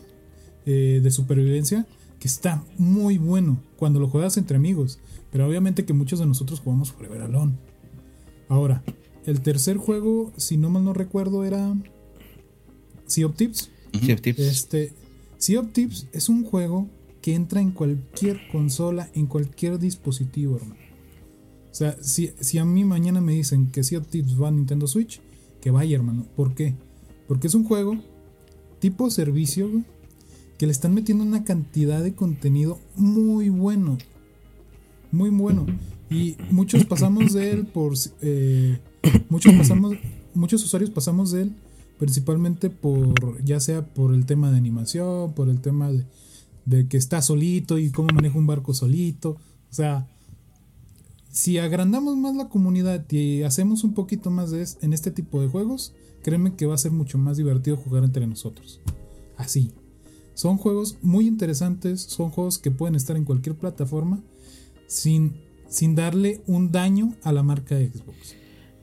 eh, de supervivencia que está muy bueno cuando lo juegas entre amigos. Pero obviamente que muchos de nosotros jugamos Forever Alone. Ahora, el tercer juego, si no mal no recuerdo, era Sea of Tips. Sea of Tips. Este, sea of Tips es un juego que entra en cualquier consola, en cualquier dispositivo, hermano. O sea, si, si a mí mañana me dicen que Sea Tips va a Nintendo Switch, que vaya, hermano. ¿Por qué? Porque es un juego tipo servicio, que le están metiendo una cantidad de contenido muy bueno. Muy bueno. Y muchos pasamos de él por... Eh, muchos pasamos... Muchos usuarios pasamos de él principalmente por... Ya sea por el tema de animación, por el tema de, de que está solito y cómo maneja un barco solito. O sea, si agrandamos más la comunidad y hacemos un poquito más de en este tipo de juegos, créeme que va a ser mucho más divertido jugar entre nosotros. Así. Son juegos muy interesantes, son juegos que pueden estar en cualquier plataforma sin, sin darle un daño a la marca de Xbox.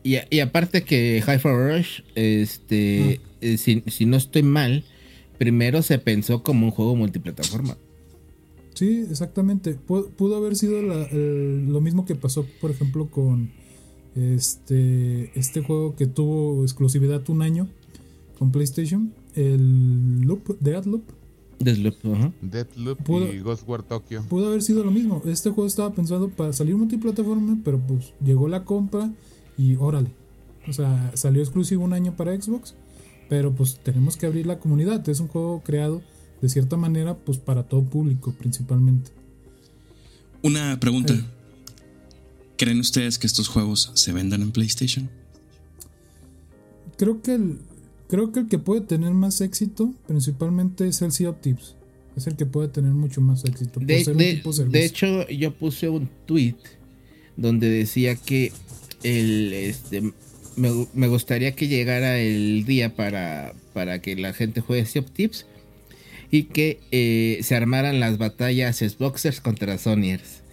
Y, aparte que Hyper Rush, este, ah. eh, si, si no estoy mal, primero se pensó como un juego multiplataforma. Sí, exactamente. Pudo, haber sido lo mismo que pasó, por ejemplo, con este, este juego que tuvo exclusividad un año con PlayStation, el Loop, Deadloop. Deadloop, ajá. Deadloop y Ghostware Tokyo. Pudo haber sido lo mismo. Este juego estaba pensado para salir multiplataforma, pero pues llegó la compra y órale. O sea, salió exclusivo un año para Xbox, pero pues tenemos que abrir la comunidad. Es un juego creado de cierta manera, pues para todo público principalmente. Una pregunta. ¿Creen ustedes que estos juegos se vendan en PlayStation? Creo que el, creo que el que puede tener más éxito principalmente es el Sea of Tips. Es el que puede tener mucho más éxito. De, hecho, yo puse un tweet donde decía que el, este, me, gustaría que llegara el día para, para que la gente juegue Sea of Tips y que eh, se armaran las batallas Xboxers contra Sonyers.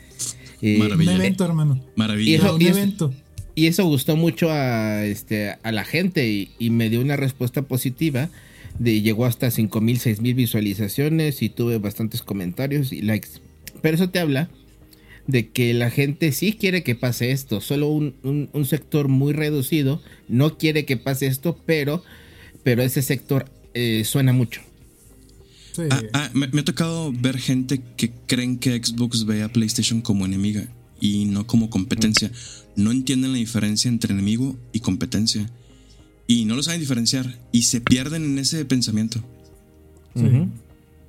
Eh, un evento, hermano. Maravilloso. Y eso, Y eso, gustó mucho a, este, a la gente y, me dio una respuesta positiva. De, llegó hasta 5000, 6000 visualizaciones y tuve bastantes comentarios y likes. Pero eso te habla de que la gente sí quiere que pase esto, solo un, un, sector muy reducido no quiere que pase esto, pero, pero ese sector eh, suena mucho. Ah, ah, me, ha tocado ver gente que creen que Xbox ve a PlayStation como enemiga y no como competencia. No entienden la diferencia entre enemigo y competencia. Y no lo saben diferenciar y se pierden en ese pensamiento. Sí,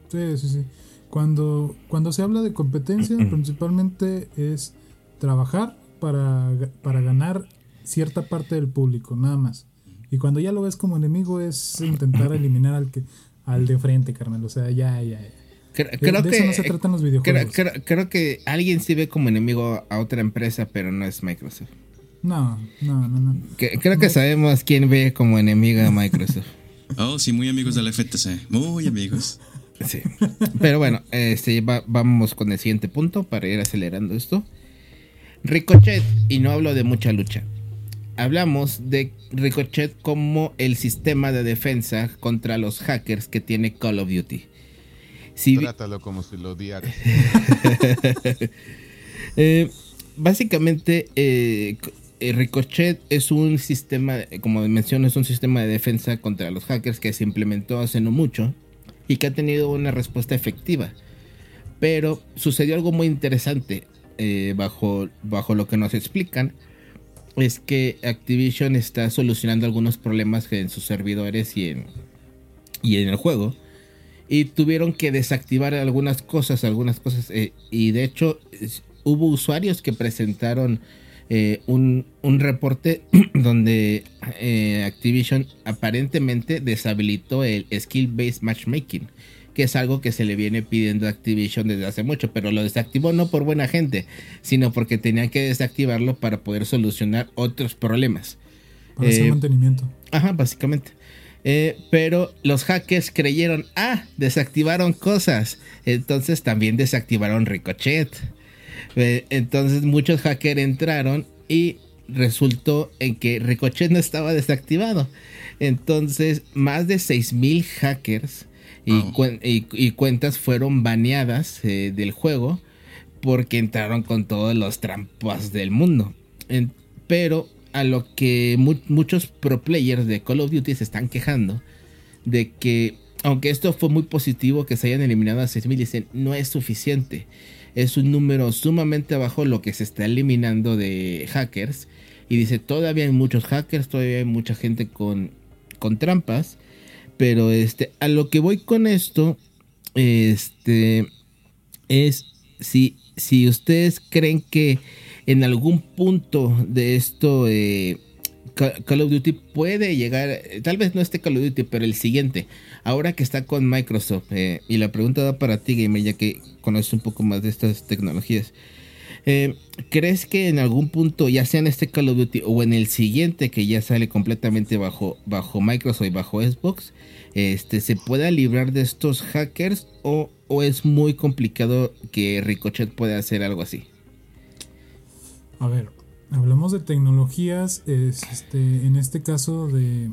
sí, sí. sí. Cuando, cuando se habla de competencia, principalmente es trabajar para, para ganar cierta parte del público, nada más. Y cuando ya lo ves como enemigo es intentar eliminar al que al de frente, carnal. O sea, ya, ya, ya. Creo, que, eso no se tratan los videojuegos. Creo, que alguien sí ve como enemigo a otra empresa, pero no es Microsoft. No, no, no, no. creo que sabemos quién ve como enemiga a Microsoft. oh, sí, muy amigos del FTC. Muy amigos. Sí. Pero bueno, este, vamos con el siguiente punto para ir acelerando esto. Ricochet, y no hablo de mucha lucha hablamos de Ricochet como el sistema de defensa contra los hackers que tiene Call of Duty. Trátalo como si lo odiara. Eh, básicamente, eh, Ricochet es un sistema, como mencioné, es un sistema de defensa contra los hackers que se implementó hace no mucho y que ha tenido una respuesta efectiva. Pero sucedió algo muy interesante eh, bajo, bajo lo que nos explican es que Activision está solucionando algunos problemas en sus servidores y en, y en el juego. Y tuvieron que desactivar algunas cosas, algunas cosas. Eh, y de hecho hubo usuarios que presentaron eh, un, un, reporte donde eh, Activision aparentemente deshabilitó el Skill Based Matchmaking que es algo que se le viene pidiendo a Activision desde hace mucho, pero lo desactivó no por buena gente, sino porque tenían que desactivarlo para poder solucionar otros problemas. Para hacer eh, mantenimiento. Ajá, básicamente. Eh, pero los hackers creyeron, ah, desactivaron cosas. Entonces también desactivaron Ricochet. Eh, entonces muchos hackers entraron y resultó en que Ricochet no estaba desactivado. Entonces más de 6.000 hackers y, cuentas fueron baneadas eh, del juego porque entraron con todos los trampas del mundo. pero a lo que muchos pro players de Call of Duty se están quejando de que aunque esto fue muy positivo que se hayan eliminado a 6.000, dicen, no es suficiente. Es un número sumamente bajo lo que se está eliminando de hackers. Y dice, todavía hay muchos hackers, todavía hay mucha gente con, con trampas. Pero este, a lo que voy con esto, este, es si, si ustedes creen que en algún punto de esto eh, Call of Duty puede llegar, tal vez no este Call of Duty, pero el siguiente, ahora que está con Microsoft, eh, y la pregunta va para ti, Gamer, ya que conoces un poco más de estas tecnologías. Eh, ¿Crees que en algún punto, ya sea en este Call of Duty o en el siguiente que ya sale completamente bajo, bajo Microsoft y bajo Xbox, este, se pueda librar de estos hackers o, es muy complicado que Ricochet pueda hacer algo así? A ver, hablamos de tecnologías, este, en este caso de,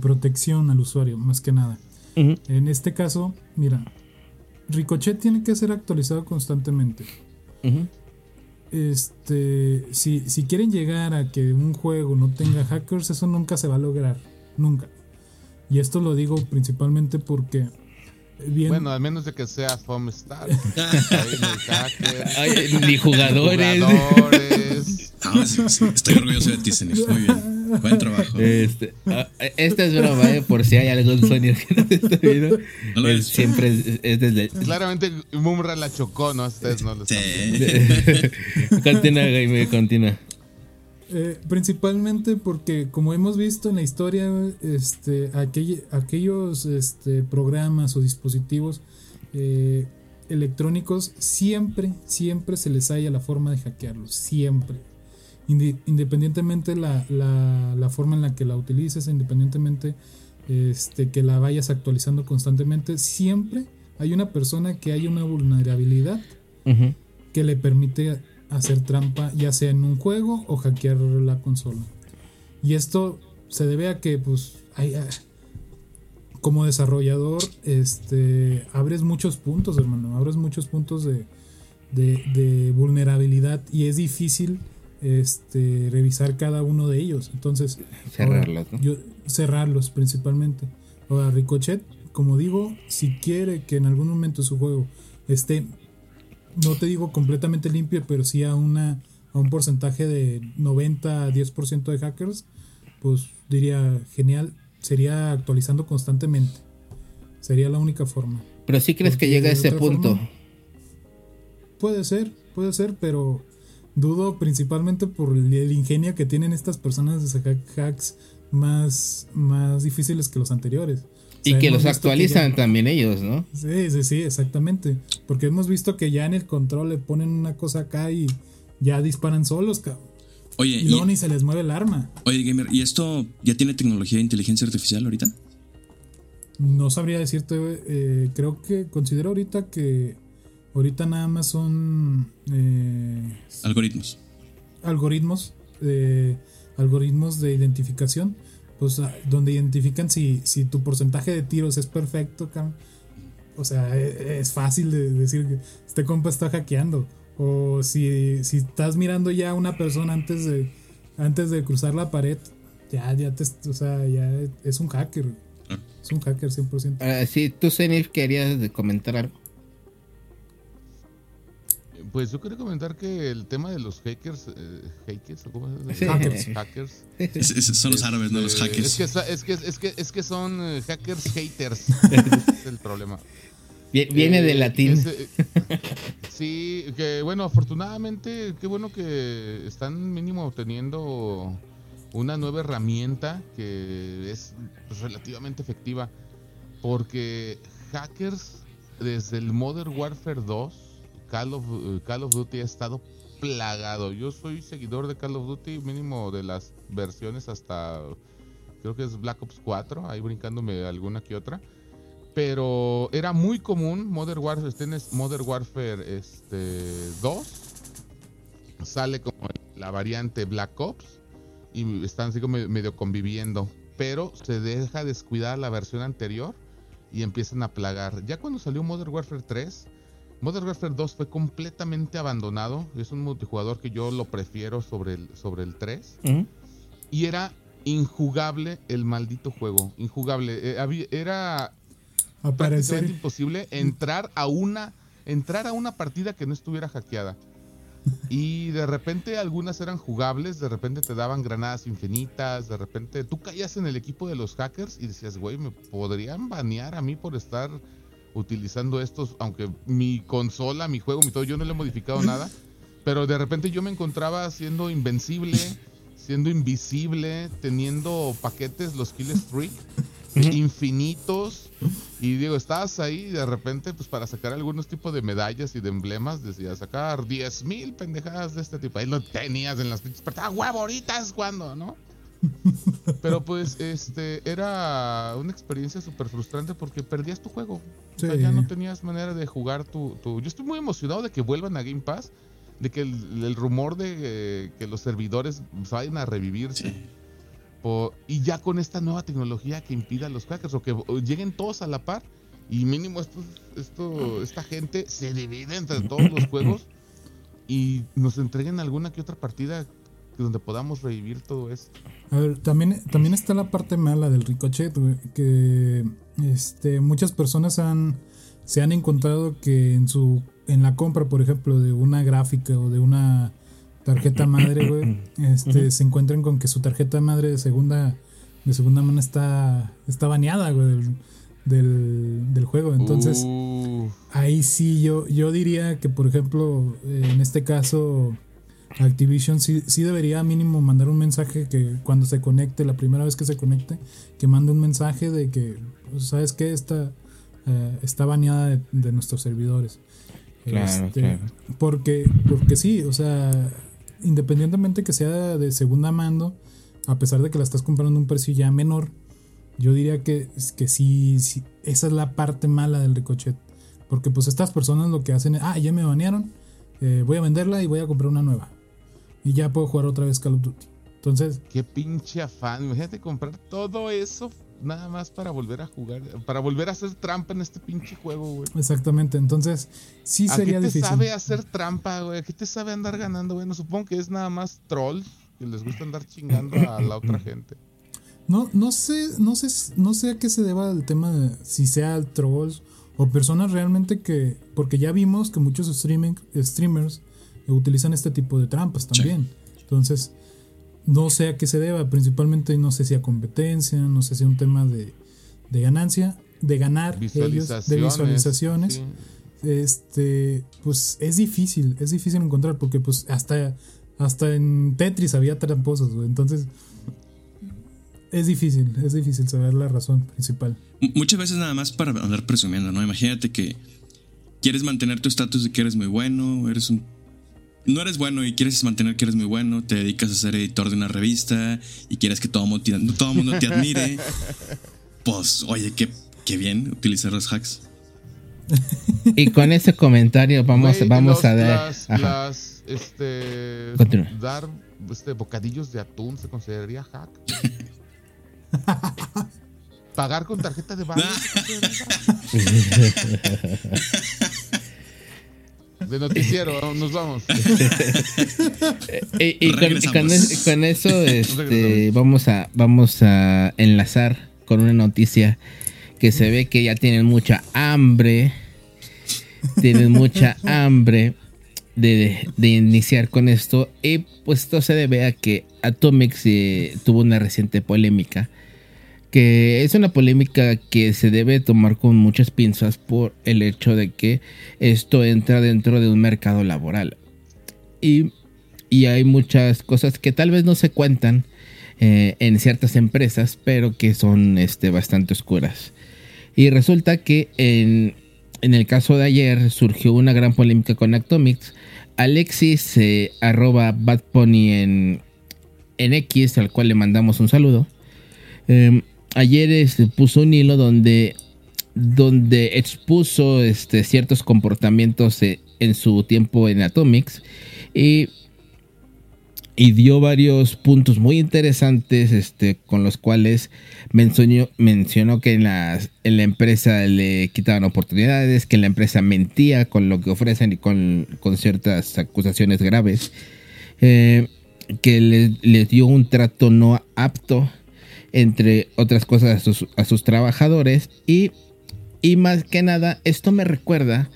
protección al usuario, más que nada. En este caso, mira, Ricochet tiene que ser actualizado constantemente. Este, si, si quieren llegar a que un juego no tenga hackers, eso nunca se va a lograr. Nunca. Y esto lo digo principalmente porque. bueno, al menos de que sea Foamstar. ni jugadores. Ah, estoy orgulloso de ti. Muy bien. Buen trabajo. Este, esta es broma, ¿eh? por si hay algún Sony que no te está viendo. No siempre es, desde. Claramente Mumra la chocó, ¿no? Ustedes no lo sí. continúa, Jaime, continúa. Eh, principalmente porque, como hemos visto en la historia, este, aquellos este, programas o dispositivos eh, electrónicos siempre, siempre se les haya la forma de hackearlos, siempre. Independientemente la, la, forma en la que la utilices, independientemente este, que la vayas actualizando constantemente, siempre hay una persona que hay una vulnerabilidad que le permite hacer trampa ya sea en un juego o hackear la consola. Y esto se debe a que pues hay, ah, como desarrollador este abres muchos puntos, hermano, abres muchos puntos de, de, vulnerabilidad y es difícil este revisar cada uno de ellos. Entonces, cerrarlos, cerrarlos principalmente. Ahora Ricochet, como digo, si quiere que en algún momento su juego esté no te digo completamente limpio, pero sí a, una, a un porcentaje de 90 a 10% de hackers, pues diría genial, sería actualizando constantemente. Sería la única forma. Pero sí crees que llega a ese punto. puede ser, puede ser, pero dudo principalmente por el, ingenio que tienen estas personas de sacar hacks más, más difíciles que los anteriores. Y que los actualizan también ellos, ¿no? Sí, sí, sí, exactamente. Porque hemos visto que ya en el control le ponen una cosa acá y ya disparan solos, cabrón. Oye, y luego ni se les mueve el arma. Oye, Gamer, ¿y esto ya tiene tecnología de inteligencia artificial ahorita? No sabría decirte, eh, creo que considero ahorita que ahorita nada más son... Eh, algoritmos. Algoritmos, eh, algoritmos de identificación pues ah, donde identifican si, si tu porcentaje de tiros es perfecto, o sea, e, es, fácil de decir que este compa está hackeando. O si, si estás mirando ya a una persona antes de, antes de cruzar la pared, ya, ya te, o sea, ya es un hacker. Es un hacker 100%. Uh, sí, tú, Zenith, querías comentar algo. Pues yo quería comentar que el tema de los hackers, eh, hackers, ¿cómo es? Hackers. hackers. son los árabes, no los hackers. Es que, es que, es que, es que son eh, hackers haters. es el problema. Viene de eh, latín. sí, que bueno, afortunadamente, qué bueno que están mínimo teniendo una nueva herramienta que es relativamente efectiva. Porque hackers desde el Modern Warfare 2 Call of, eh, Call of Duty ha estado plagado. Yo soy seguidor de Call of Duty, mínimo de las versiones hasta creo que es Black Ops 4, ahí brincándome alguna que otra. Pero era muy común Modern Warfare, tienes Modern Warfare este 2 sale como la variante Black Ops y están así como medio conviviendo, pero se deja descuidar la versión anterior y empiezan a plagar. Ya cuando salió Modern Warfare 3 Modern Warfare 2 fue completamente abandonado. Es un multijugador que yo lo prefiero sobre el, sobre el 3. Y era injugable el maldito juego. Injugable. Eh, era. aparecer imposible entrar a una entrar a una partida que no estuviera hackeada. Y de repente algunas eran jugables, de repente te daban granadas infinitas, de repente tú caías en el equipo de los hackers y decías, güey, me podrían banear a mí por estar utilizando estos, aunque mi consola, mi juego, mi todo, yo no le he modificado nada, pero de repente yo me encontraba siendo invencible, siendo invisible, teniendo paquetes, los Kill Streak, infinitos. Y digo, estabas ahí y de repente, pues para sacar algunos tipos de medallas y de emblemas, decía sacar 10.000 mil pendejadas de este tipo. Ahí lo tenías en las pinches ¡Ah, huevo, ahorita es cuando, ¿no? Pero pues, este, era una experiencia súper frustrante porque perdías tu juego. O sea, ya no tenías manera de jugar tu, tu, Yo estoy muy emocionado de que vuelvan a Game Pass, de que el, rumor de que los servidores vayan a revivirse. Y ya con esta nueva tecnología que impida a los hackers o que lleguen todos a la par y mínimo esto, esto, esta gente se divide entre todos los juegos y nos entreguen alguna que otra partida donde podamos revivir todo esto. A ver, también, también está la parte mala del ricochet, que este, muchas personas han, se han encontrado que en su en la compra, por ejemplo, de una gráfica o de una tarjeta madre, güey, este, se encuentran con que su tarjeta madre de segunda, de segunda mano está, está baneada, güey, del, del, juego. Entonces, uh. ahí sí yo, yo diría que, por ejemplo, en este caso, Activision sí, sí debería mínimo mandar un mensaje que cuando se conecte, la primera vez que se conecte, que mande un mensaje de que, pues, ¿sabes qué? Está, eh, está baneada de, de, nuestros servidores. Claro, este, claro. Porque, porque sí, o sea, independientemente que sea de segunda mando, a pesar de que la estás comprando a un precio ya menor, yo diría que, que sí, esa es la parte mala del ricochet. Porque pues estas personas lo que hacen es, ah, ya me banearon, eh, voy a venderla y voy a comprar una nueva. Y ya puedo jugar otra vez Call of Duty. Entonces... Qué pinche afán. Imagínate comprar todo eso nada más para volver a jugar, para volver a hacer trampa en este pinche juego, güey. Exactamente, entonces sí sería difícil. qué te sabe hacer trampa, güey? ¿A qué te sabe andar ganando, güey? No supongo que es nada más trolls que les gusta andar chingando a la otra gente. No, no sé, no sé, no sé a qué se deba el tema de si sea trolls o personas realmente que, porque ya vimos que muchos streaming, streamers utilizan este tipo de trampas también. Entonces, no sé a qué se deba, principalmente no sé si a competencia, no sé si a un tema de, ganancia, de ganar ellos, de visualizaciones. Este, pues es difícil, es difícil encontrar porque pues hasta, hasta en Tetris había tramposos, entonces es difícil, es difícil saber la razón principal. Muchas veces nada más para andar presumiendo, ¿no? Imagínate que quieres mantener tu estatus de que eres muy bueno, eres un no eres bueno y quieres mantener que eres muy bueno, te dedicas a ser editor de una revista y quieres que todo, todo el mundo te admire, pues oye, qué, qué bien utilizar los hacks. Y con ese comentario vamos, vamos a dar... Las, este, dar este, bocadillos de atún se consideraría hack. Pagar con tarjeta de banco. De noticiero, nos vamos. y, con, eso este, vamos, a, vamos a enlazar con una noticia que se ve que ya tienen mucha hambre. Tienen mucha hambre de, iniciar con esto. Y pues esto se debe a que Atomics eh, tuvo una reciente polémica que es una polémica que se debe tomar con muchas pinzas por el hecho de que esto entra dentro de un mercado laboral. Y, hay muchas cosas que tal vez no se cuentan eh, en ciertas empresas, pero que son este, bastante oscuras. Y resulta que en, el caso de ayer surgió una gran polémica con Actomix. Alexis, eh, arroba Badpony en, en X, al cual le mandamos un saludo. Em, ayer este, puso un hilo donde, donde expuso este, ciertos comportamientos eh, en su tiempo en Atomics y, y dio varios puntos muy interesantes este, con los cuales mencionó, mencionó que en, en la empresa le quitaban oportunidades, que la empresa mentía con lo que ofrecen y con, ciertas acusaciones graves, eh, que les le dio un trato no apto entre otras cosas, a sus, trabajadores y, y más que nada, esto me recuerda,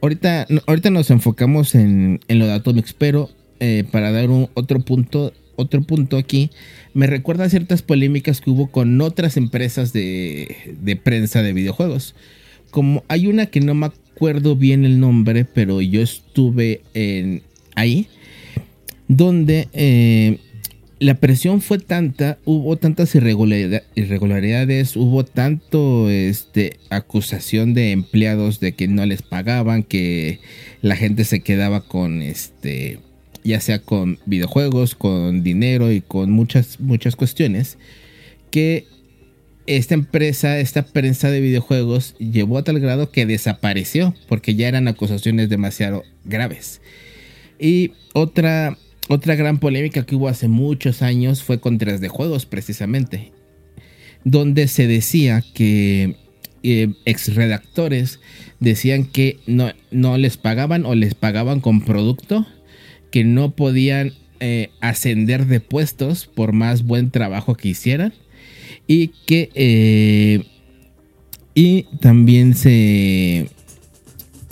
ahorita, ahorita nos enfocamos en, en lo de Atomics, pero eh, para dar un, otro punto, otro punto aquí, me recuerda ciertas polémicas que hubo con otras empresas de, de prensa de videojuegos. Como hay una que no me acuerdo bien el nombre, pero yo estuve en, ahí, donde eh, la presión fue tanta, hubo tantas irregularidades, hubo tanto este, acusación de empleados de que no les pagaban, que la gente se quedaba con este, ya sea con videojuegos, con dinero y con muchas, muchas cuestiones, que esta empresa, esta prensa de videojuegos llevó a tal grado que desapareció, porque ya eran acusaciones demasiado graves. Y otra otra gran polémica que hubo hace muchos años fue con 3D Juegos, precisamente, donde se decía que eh, ex redactores decían que no, no, les pagaban o les pagaban con producto, que no podían eh, ascender de puestos por más buen trabajo que hicieran y que eh, y también se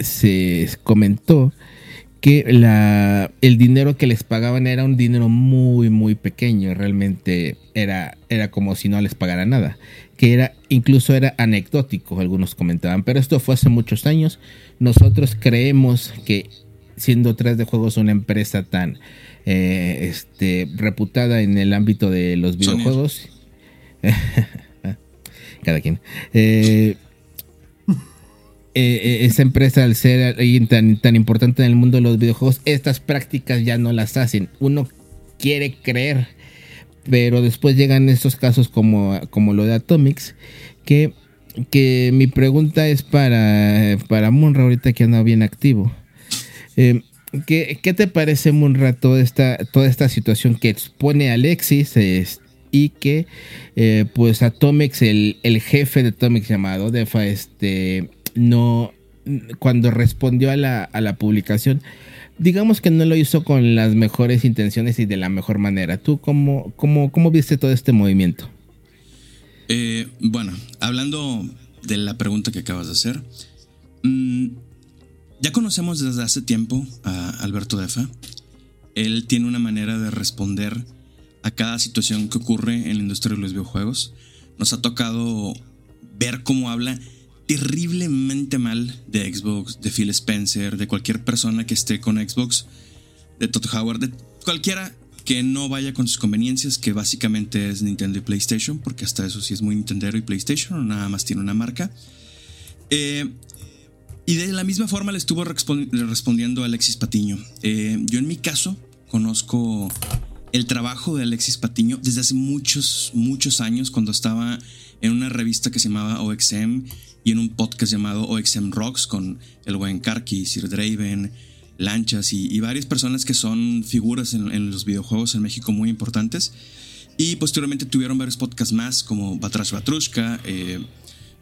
se comentó que la, el dinero que les pagaban era un dinero muy, muy pequeño. Realmente era, era como si no les pagara nada. Que era, incluso era anecdótico, algunos comentaban. Pero esto fue hace muchos años. Nosotros creemos que siendo 3 de juegos una empresa tan eh, este, reputada en el ámbito de los videojuegos. Cada quien. Eh, eh, eh, esa empresa, al ser tan, tan importante en el mundo de los videojuegos, estas prácticas ya no las hacen. Uno quiere creer, pero después llegan estos casos como, como lo de Atomics, que, que mi pregunta es para, para Munra, ahorita que anda bien activo. Eh, ¿qué, te parece, Munra, toda esta, toda esta situación que expone Alexis y que, pues, Atomics, el, el jefe de Atomics llamado Defa, este no, cuando respondió a la, a la publicación, digamos que no lo hizo con las mejores intenciones y de la mejor manera. ¿Tú cómo, cómo, cómo viste todo este movimiento? Eh, bueno, hablando de la pregunta que acabas de hacer, mm, ya conocemos desde hace tiempo a Alberto Defa. Él tiene una manera de responder a cada situación que ocurre en la industria de los videojuegos. Nos ha tocado ver cómo habla terriblemente mal de Xbox, de Phil Spencer, de cualquier persona que esté con Xbox, de Todd Howard, de cualquiera que no vaya con sus conveniencias, que básicamente es Nintendo y PlayStation, porque hasta eso sí es muy Nintendo y PlayStation, nada más tiene una marca. Eh, y de la misma forma le estuvo respondiendo Alexis Patiño. Eh, yo en mi caso conozco el trabajo de Alexis Patiño desde hace muchos, muchos años, cuando estaba en una revista que se llamaba OXM y en un podcast llamado OXM Rocks con el buen Karki, Sir Draven, Lanchas y, varias personas que son figuras en, los videojuegos en México muy importantes. Y posteriormente tuvieron varios podcasts más como Batrash Batrushka, eh,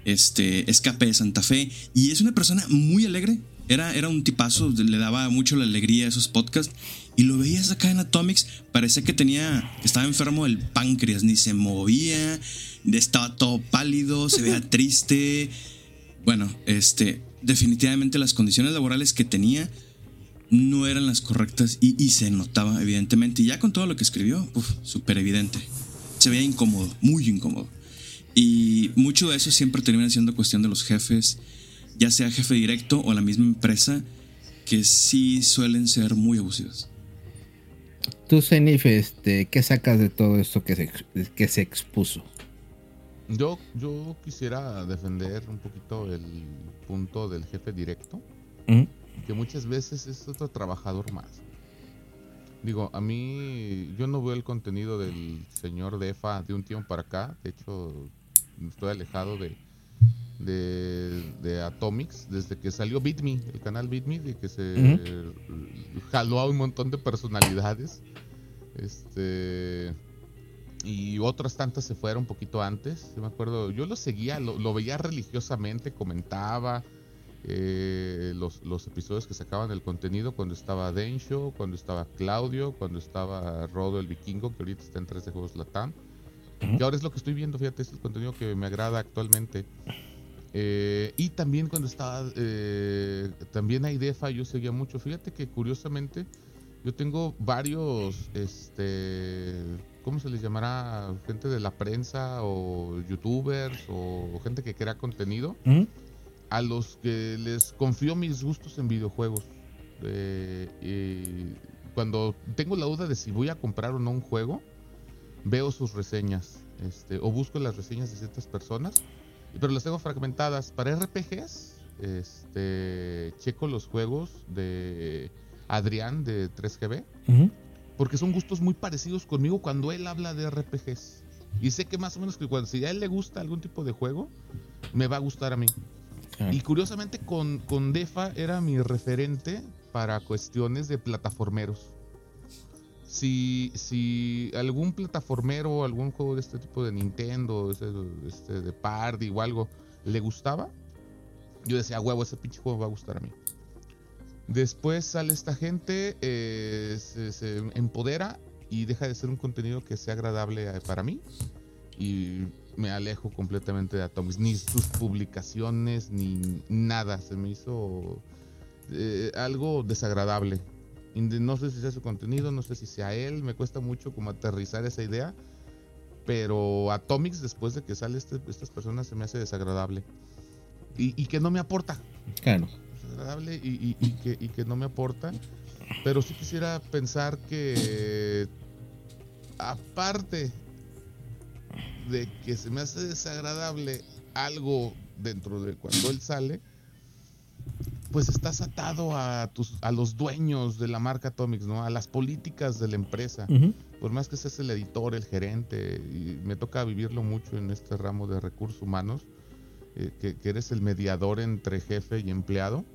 este, Escape de Santa Fe. Y es una persona muy alegre. Era, era un tipazo, le daba mucho la alegría a esos podcasts. Y lo veías acá en Atomics, parecía que tenía, estaba enfermo del páncreas, ni se movía, estaba todo pálido, se veía triste. Bueno, este, definitivamente las condiciones laborales que tenía no eran las correctas y, se notaba evidentemente. Y ya con todo lo que escribió, súper evidente. Se veía incómodo, muy incómodo. Y mucho de eso siempre termina siendo cuestión de los jefes, ya sea jefe directo o la misma empresa, que sí suelen ser muy abusivos. Tú, Zenif, este, ¿qué sacas de todo esto que se, que se expuso? Yo, yo quisiera defender un poquito el punto del jefe directo, que muchas veces es otro trabajador más. Digo, a mí yo no veo el contenido del señor Defa de un tiempo para acá. De hecho, estoy alejado de, de, de Atomics desde que salió BitMe, el canal BitMe, de que se jaló a un montón de personalidades. Este y otras tantas se fueron un poquito antes. Yo me acuerdo, yo lo seguía, lo, veía religiosamente, comentaba eh, los, los, episodios que sacaban del contenido cuando estaba Densho, cuando estaba Claudio, cuando estaba Rodo el Vikingo, que ahorita está en 3 de Juegos Latam. Y ahora es lo que estoy viendo, fíjate, es el contenido que me agrada actualmente. Eh, y también cuando estaba, eh, también a IDEFA yo seguía mucho. Fíjate que curiosamente yo tengo varios, este, ¿cómo se les llamará? Gente de la prensa o youtubers o gente que crea contenido. A los que les confío mis gustos en videojuegos. Eh, cuando tengo la duda de si voy a comprar o no un juego, veo sus reseñas. Este, o busco las reseñas de ciertas personas pero las tengo fragmentadas. Para RPGs, este, checo los juegos de Adrián de 3GB, porque son gustos muy parecidos conmigo cuando él habla de RPGs. Y sé que más o menos que cuando si a él le gusta algún tipo de juego, me va a gustar a mí. Y curiosamente con, con Defa era mi referente para cuestiones de plataformeros si, si algún plataformero, algún juego de este tipo de Nintendo, este, de Party o algo, le gustaba, yo decía, huevo, ese pinche juego va a gustar a mí. Después sale esta gente, eh, se, empodera y deja de ser un contenido que sea agradable eh, para mí. Y me alejo completamente de Atomics. Ni sus publicaciones, ni nada. Se me hizo eh, algo desagradable. No sé si sea su contenido, no sé si sea él, me cuesta mucho como aterrizar esa idea, pero Atomics después de que sale este, estas personas se me hace desagradable y, que no me aporta. Claro. Desagradable y, que, y que no me aporta, pero sí quisiera pensar que aparte de que se me hace desagradable algo dentro de cuando él sale, pues estás atado a tus a los dueños de la marca Atomics, ¿no? A las políticas de la empresa. Por más que seas el editor, el gerente, y me toca vivirlo mucho en este ramo de recursos humanos, eh, que, eres el mediador entre jefe y empleado.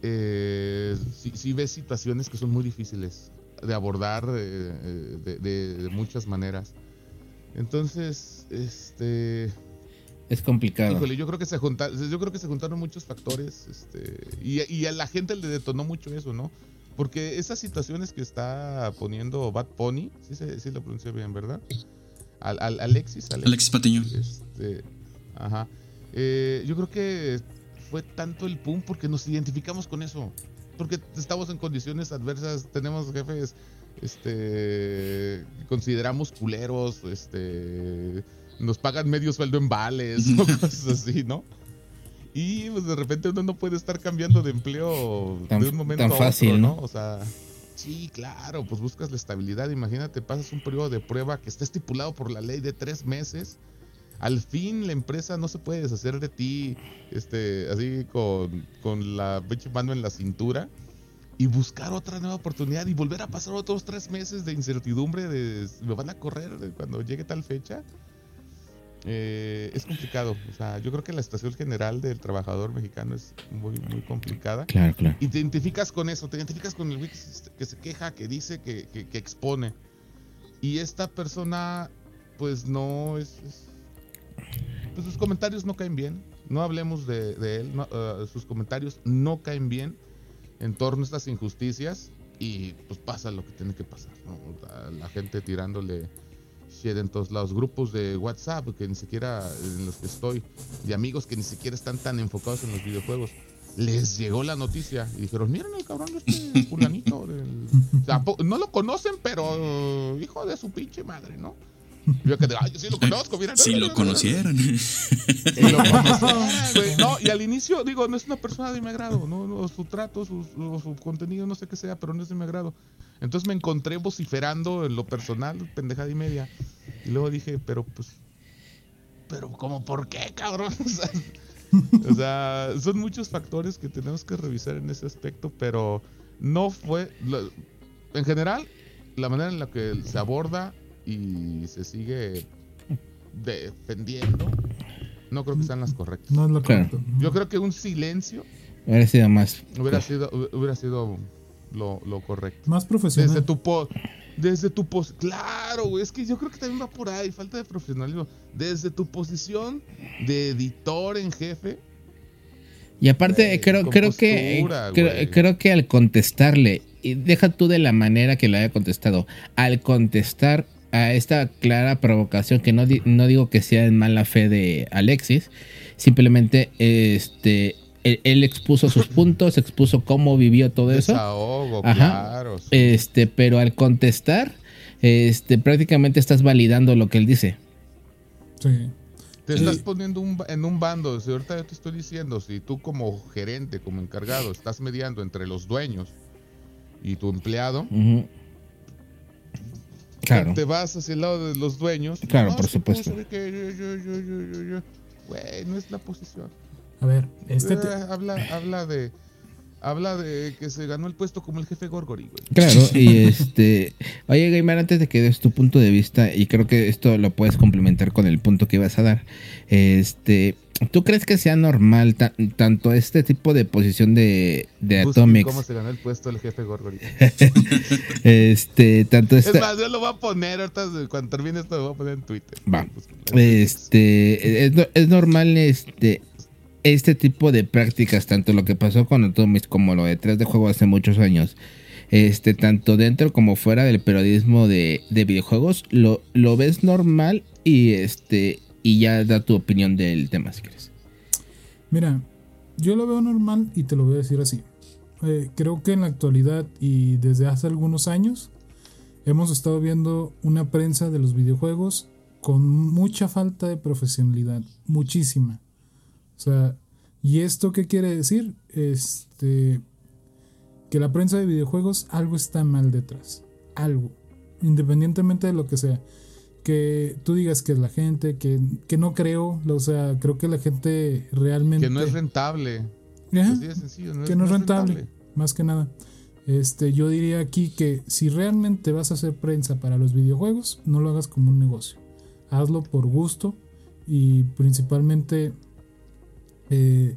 Eh, sí, ves situaciones que son muy difíciles de abordar eh, de muchas maneras. Entonces, este es complicado. Híjole, yo creo que se juntaron, yo creo que se juntaron muchos factores, este, y, a la gente le detonó mucho eso, ¿no? Porque esas situaciones que está poniendo Bad Pony, sí, sí lo pronuncié bien, ¿verdad? Al, Alexis, Alexis, Patiño. Este, ajá. Eh, yo creo que fue tanto el pum porque nos identificamos con eso. Porque estamos en condiciones adversas, tenemos jefes, este, consideramos culeros, este nos pagan medio sueldo en vales o cosas así, ¿no? Y pues de repente uno no puede estar cambiando de empleo de un momento a otro, ¿no? O sea, sí, claro, pues buscas la estabilidad. Imagínate, pasas un periodo de prueba que está estipulado por la ley de tres meses. Al fin la empresa no se puede deshacer de ti, este, así con, con la mano en la cintura y buscar otra nueva oportunidad y volver a pasar otros tres meses de incertidumbre de me van a correr cuando llegue tal fecha. Eh, es complicado. O sea, yo creo que la situación general del trabajador mexicano es muy, muy complicada. Claro, claro. Y te identificas con eso, te identificas con el que se queja, que dice, que, que, expone. Y esta persona, pues no es, Pues sus comentarios no caen bien. No hablemos de, él. Uh, sus comentarios no caen bien en torno a estas injusticias. Y pues pasa lo que tiene que pasar. La gente tirándole en todos lados, grupos de WhatsApp que ni siquiera en los que estoy, de amigos que ni siquiera están tan enfocados en los videojuegos. Les llegó la noticia y dijeron, miren el cabrón este fulanito. no lo conocen, pero hijo de su pinche madre, ¿no? Yo que, ay, yo sí lo conozco, mira. Si lo conocieron. no, y al inicio, digo, no es una persona de mi agrado, no, su trato, su, su, contenido, no sé qué sea, pero no es de mi agrado. Entonces me encontré vociferando en lo personal, pendejada y media. Y luego dije, pero pues, pero como, ¿por qué, cabrón? O sea, son muchos factores que tenemos que revisar en ese aspecto, pero no fue, en general, la manera en la que se aborda y se sigue defendiendo, no creo que sean las correctas. No es lo correcto. Yo creo que un silencio hubiera sido más. Hubiera sido, hubiera sido lo, correcto. Más profesional. Desde tu po desde tu pos claro, güey, es que yo creo que también va por ahí, falta de profesionalismo. Desde tu posición de editor en jefe. Y aparte, creo, creo que creo, creo, que al contestarle, y deja tú de la manera que le haya contestado, al contestar a esta clara provocación, que no, no digo que sea en mala fe de Alexis, simplemente este él, expuso sus puntos, expuso cómo vivió todo eso. claro. Este, pero al contestar, este, prácticamente estás validando lo que él dice. Sí. Te estás poniendo en un bando. Si ahorita yo te estoy diciendo, si tú como gerente, como encargado, estás mediando entre los dueños y tu empleado, claro. te vas hacia el lado de los dueños. Claro, por supuesto. no es la posición. A ver, este. Eh, habla, habla de. Habla de que se ganó el puesto como el jefe Gorgori, güey. Claro, y este. Oye, Gamer, antes de que des tu punto de vista, y creo que esto lo puedes complementar con el punto que ibas a dar. Este. ¿Tú crees que sea normal tanto este tipo de posición de, de Atomics? ¿Cómo se ganó el puesto el jefe Gorgori? este, tanto esta... Es más, yo lo voy a poner ahorita, cuando termine esto, lo voy a poner en Twitter. Va. Este, es, es normal este este tipo de prácticas, tanto lo que pasó con Atomics como lo detrás de juego hace muchos años, este, tanto dentro como fuera del periodismo de, videojuegos, lo, lo, ves normal y este y ya da tu opinión del tema si quieres. Mira, yo lo veo normal y te lo voy a decir así. Eh, creo que en la actualidad y desde hace algunos años hemos estado viendo una prensa de los videojuegos con mucha falta de profesionalidad, muchísima. O sea, ¿y esto qué quiere decir? Este, que la prensa de videojuegos algo está mal detrás. Algo. Independientemente de lo que sea. Que tú digas que es la gente, que, no creo, o sea, creo que la gente realmente... Que no es rentable. que no, es rentable, más que nada. Este, yo diría aquí que si realmente vas a hacer prensa para los videojuegos, no lo hagas como un negocio. Hazlo por gusto y principalmente eh,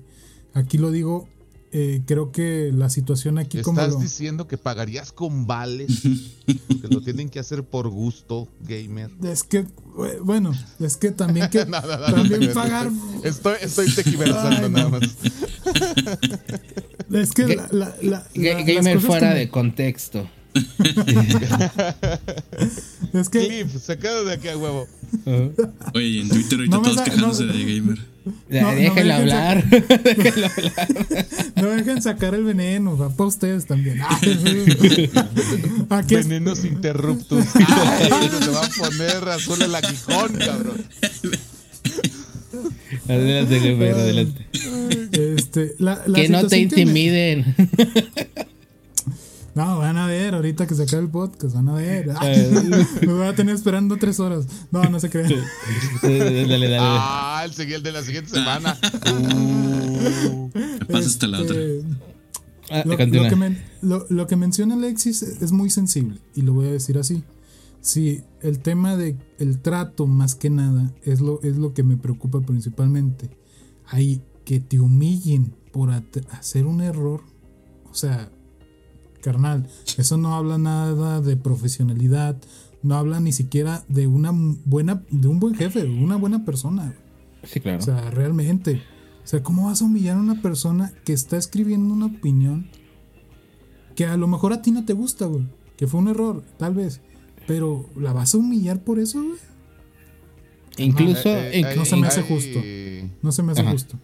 aquí lo digo, eh, creo que la situación aquí ¿Estás como... Estás diciendo que pagarías con vales, que lo tienen que hacer por gusto, gamer. Es que, bueno, es que también que también pagar... Estoy, estoy tequiversando nada más. es que la, la, gamer fuera de contexto. es que... Clip, sacado de aquí a huevo. Oye, en Twitter ahorita no todos quejándose de gamer. No, déjenlo hablar. no dejen sacar el veneno, va para ustedes también. Aquí Venenos interruptos. se va a poner azul el aguijón, cabrón. Adelante, Gamer, adelante. Este, la, que no te intimiden. No, van a ver, ahorita que se acabe el podcast, van a ver. me voy a tener esperando tres horas. No, no se crean. dale, dale, Ah, el siguiente de la siguiente semana. Uh, pasa hasta la otra. Este, ah, lo, que lo, que menciona Alexis es muy sensible y lo voy a decir así. Sí, el tema de el trato más que nada es lo, es lo que me preocupa principalmente. Ahí que te humillen por hacer un error. O sea, carnal. Eso no habla nada de profesionalidad, no habla ni siquiera de una buena, de un buen jefe, una buena persona. Sí, claro. O sea, realmente. O sea, ¿cómo vas a humillar a una persona que está escribiendo una opinión que a lo mejor a ti no te gusta, güey? Que fue un error, tal vez. Pero ¿la vas a humillar por eso, güey? Incluso eh, eh, no se me hace justo. No se me hace justo.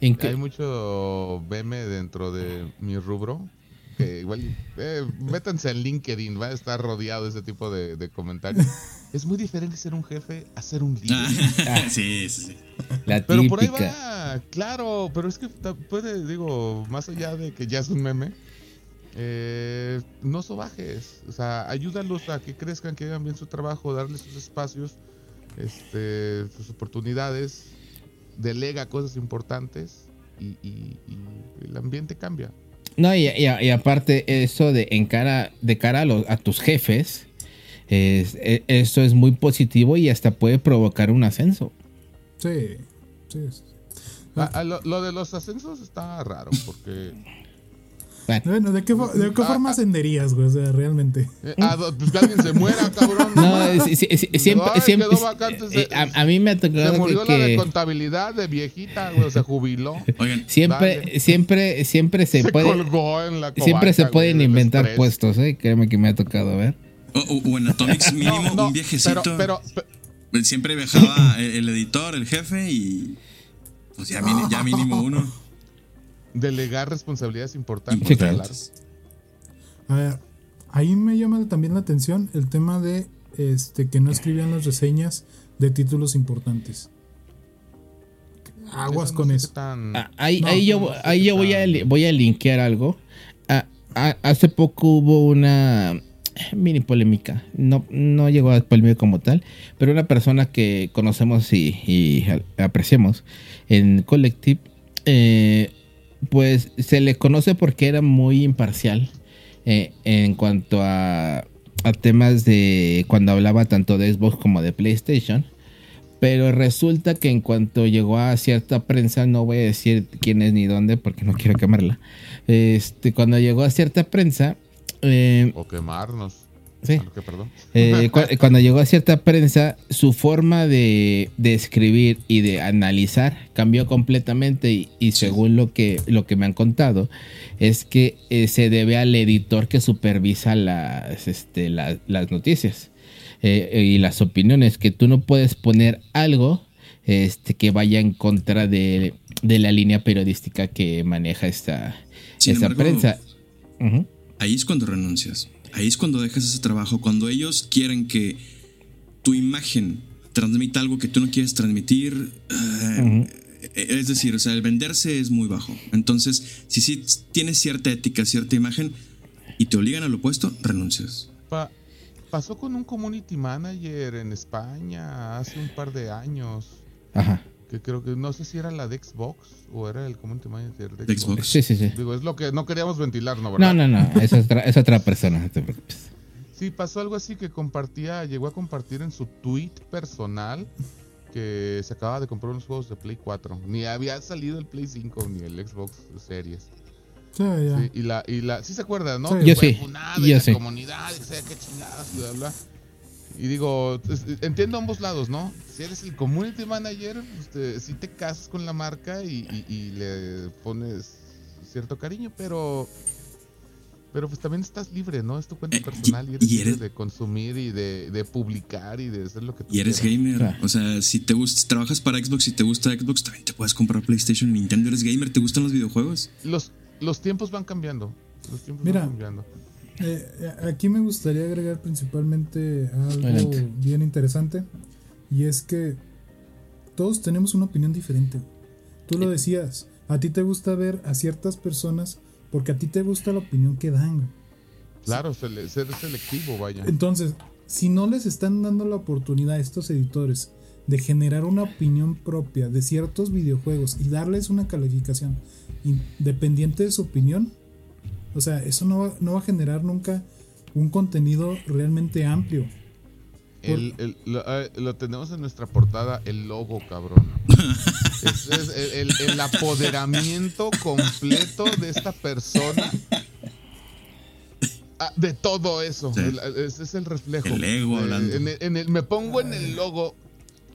Hay mucho meme dentro de mi rubro igual eh, métanse en LinkedIn, va a estar rodeado de ese tipo de, comentarios. Es muy diferente ser un jefe a ser un líder. Ah, sí, sí, La pero por ahí va, claro, pero es que puede, digo, más allá de que ya es un meme, eh, no sobajes, o sea, ayúdalos a que crezcan, que hagan bien su trabajo, darles sus espacios, este, sus oportunidades, delega cosas importantes y el ambiente cambia. No, y, aparte eso de, en cara, de cara a, tus jefes, e, eso es muy positivo y hasta puede provocar un ascenso. Sí, sí. lo, de los ascensos está raro porque bueno, ¿de qué, de qué forma ascenderías, güey? O sea, realmente. Eh, pues que alguien se muera, cabrón. No, siempre. siempre eh, a, mí me ha tocado. Se murió la de contabilidad de viejita, güey, se jubiló. Oigan, siempre, siempre, siempre se, puede. Colgó en la siempre se pueden inventar puestos, ¿eh? Créeme que me ha tocado ver. O, en Atomics mínimo, un viejecito. Pero, pero, siempre viajaba el editor, el jefe y Pues ya, mínimo uno. Delegar responsabilidades importantes. claro. A ver, ahí me llama también la atención el tema de este que no escribían las reseñas de títulos importantes. Aguas con eso. Ah, ahí, yo, ahí yo voy, a, voy a linkear algo. Ah, ah, hace poco hubo una mini polémica. No, no llegó a polémica como tal, pero una persona que conocemos y, apreciamos en Collective, eh, pues se le conoce porque era muy imparcial eh, en cuanto a, temas de cuando hablaba tanto de Xbox como de PlayStation. Pero resulta que en cuanto llegó a cierta prensa, no voy a decir quién es ni dónde porque no quiero quemarla. Este, cuando llegó a cierta prensa, eh, o quemarnos. Sí. Eh, cuando llegó a cierta prensa, su forma de, escribir y de analizar cambió completamente y, según lo que, lo que me han contado, es que eh, se debe al editor que supervisa las, este, las noticias y las opiniones, que tú no puedes poner algo este, que vaya en contra de, la línea periodística que maneja esta, prensa. Ahí es cuando renuncias. Ahí es cuando dejas ese trabajo. Cuando ellos quieren que tu imagen transmita algo que tú no quieres transmitir. Eh, es decir, o sea, el venderse es muy bajo. Entonces, si sí tienes cierta ética, cierta imagen y te obligan a lo opuesto, renuncias. pasó con un community manager en España hace un par de años. Ajá que creo que no sé si era la de Xbox o era el community manager de Xbox. Sí, sí, sí. Digo, es lo que no queríamos ventilar, ¿no? ¿verdad? No, no, no, es otra, es otra persona, no te preocupes. Sí, pasó algo así que compartía, llegó a compartir en su tweet personal que se acaba de comprar unos juegos de Play 4. Ni había salido el Play 5 ni el Xbox Series. Sí, ya. Sí, y la, y la, sí se acuerda, ¿no? Sí. Yo sí. Yo sí. comunidad, que sea, qué chingadas, bla, bla. Y digo, entiendo ambos lados, ¿no? Si eres el community manager, este, si te casas con la marca y, le pones cierto cariño, pero pero pues también estás libre, ¿no? Es tu cuenta eh, personal y eres, libre de consumir y de, publicar y de hacer lo que tú Y eres gamer. O sea, si te gusta, si trabajas para Xbox y te gusta Xbox, también te puedes comprar PlayStation, Nintendo, eres gamer, ¿te gustan los videojuegos? Los, los tiempos van cambiando. Los tiempos van cambiando. Eh, aquí me gustaría agregar principalmente algo bien interesante y es que todos tenemos una opinión diferente. Tú lo decías, a ti te gusta ver a ciertas personas porque a ti te gusta la opinión que dan. Claro, ser selectivo, vaya. Entonces, si no les están dando la oportunidad a estos editores de generar una opinión propia de ciertos videojuegos y darles una calificación independiente de su opinión, o sea, eso no va, no va a generar nunca un contenido realmente amplio. El, eh, lo, tenemos en nuestra portada, el logo, cabrón. es, el, apoderamiento completo de esta persona. Ah, de todo eso. ese es el reflejo. El ego hablando. En me pongo en el logo.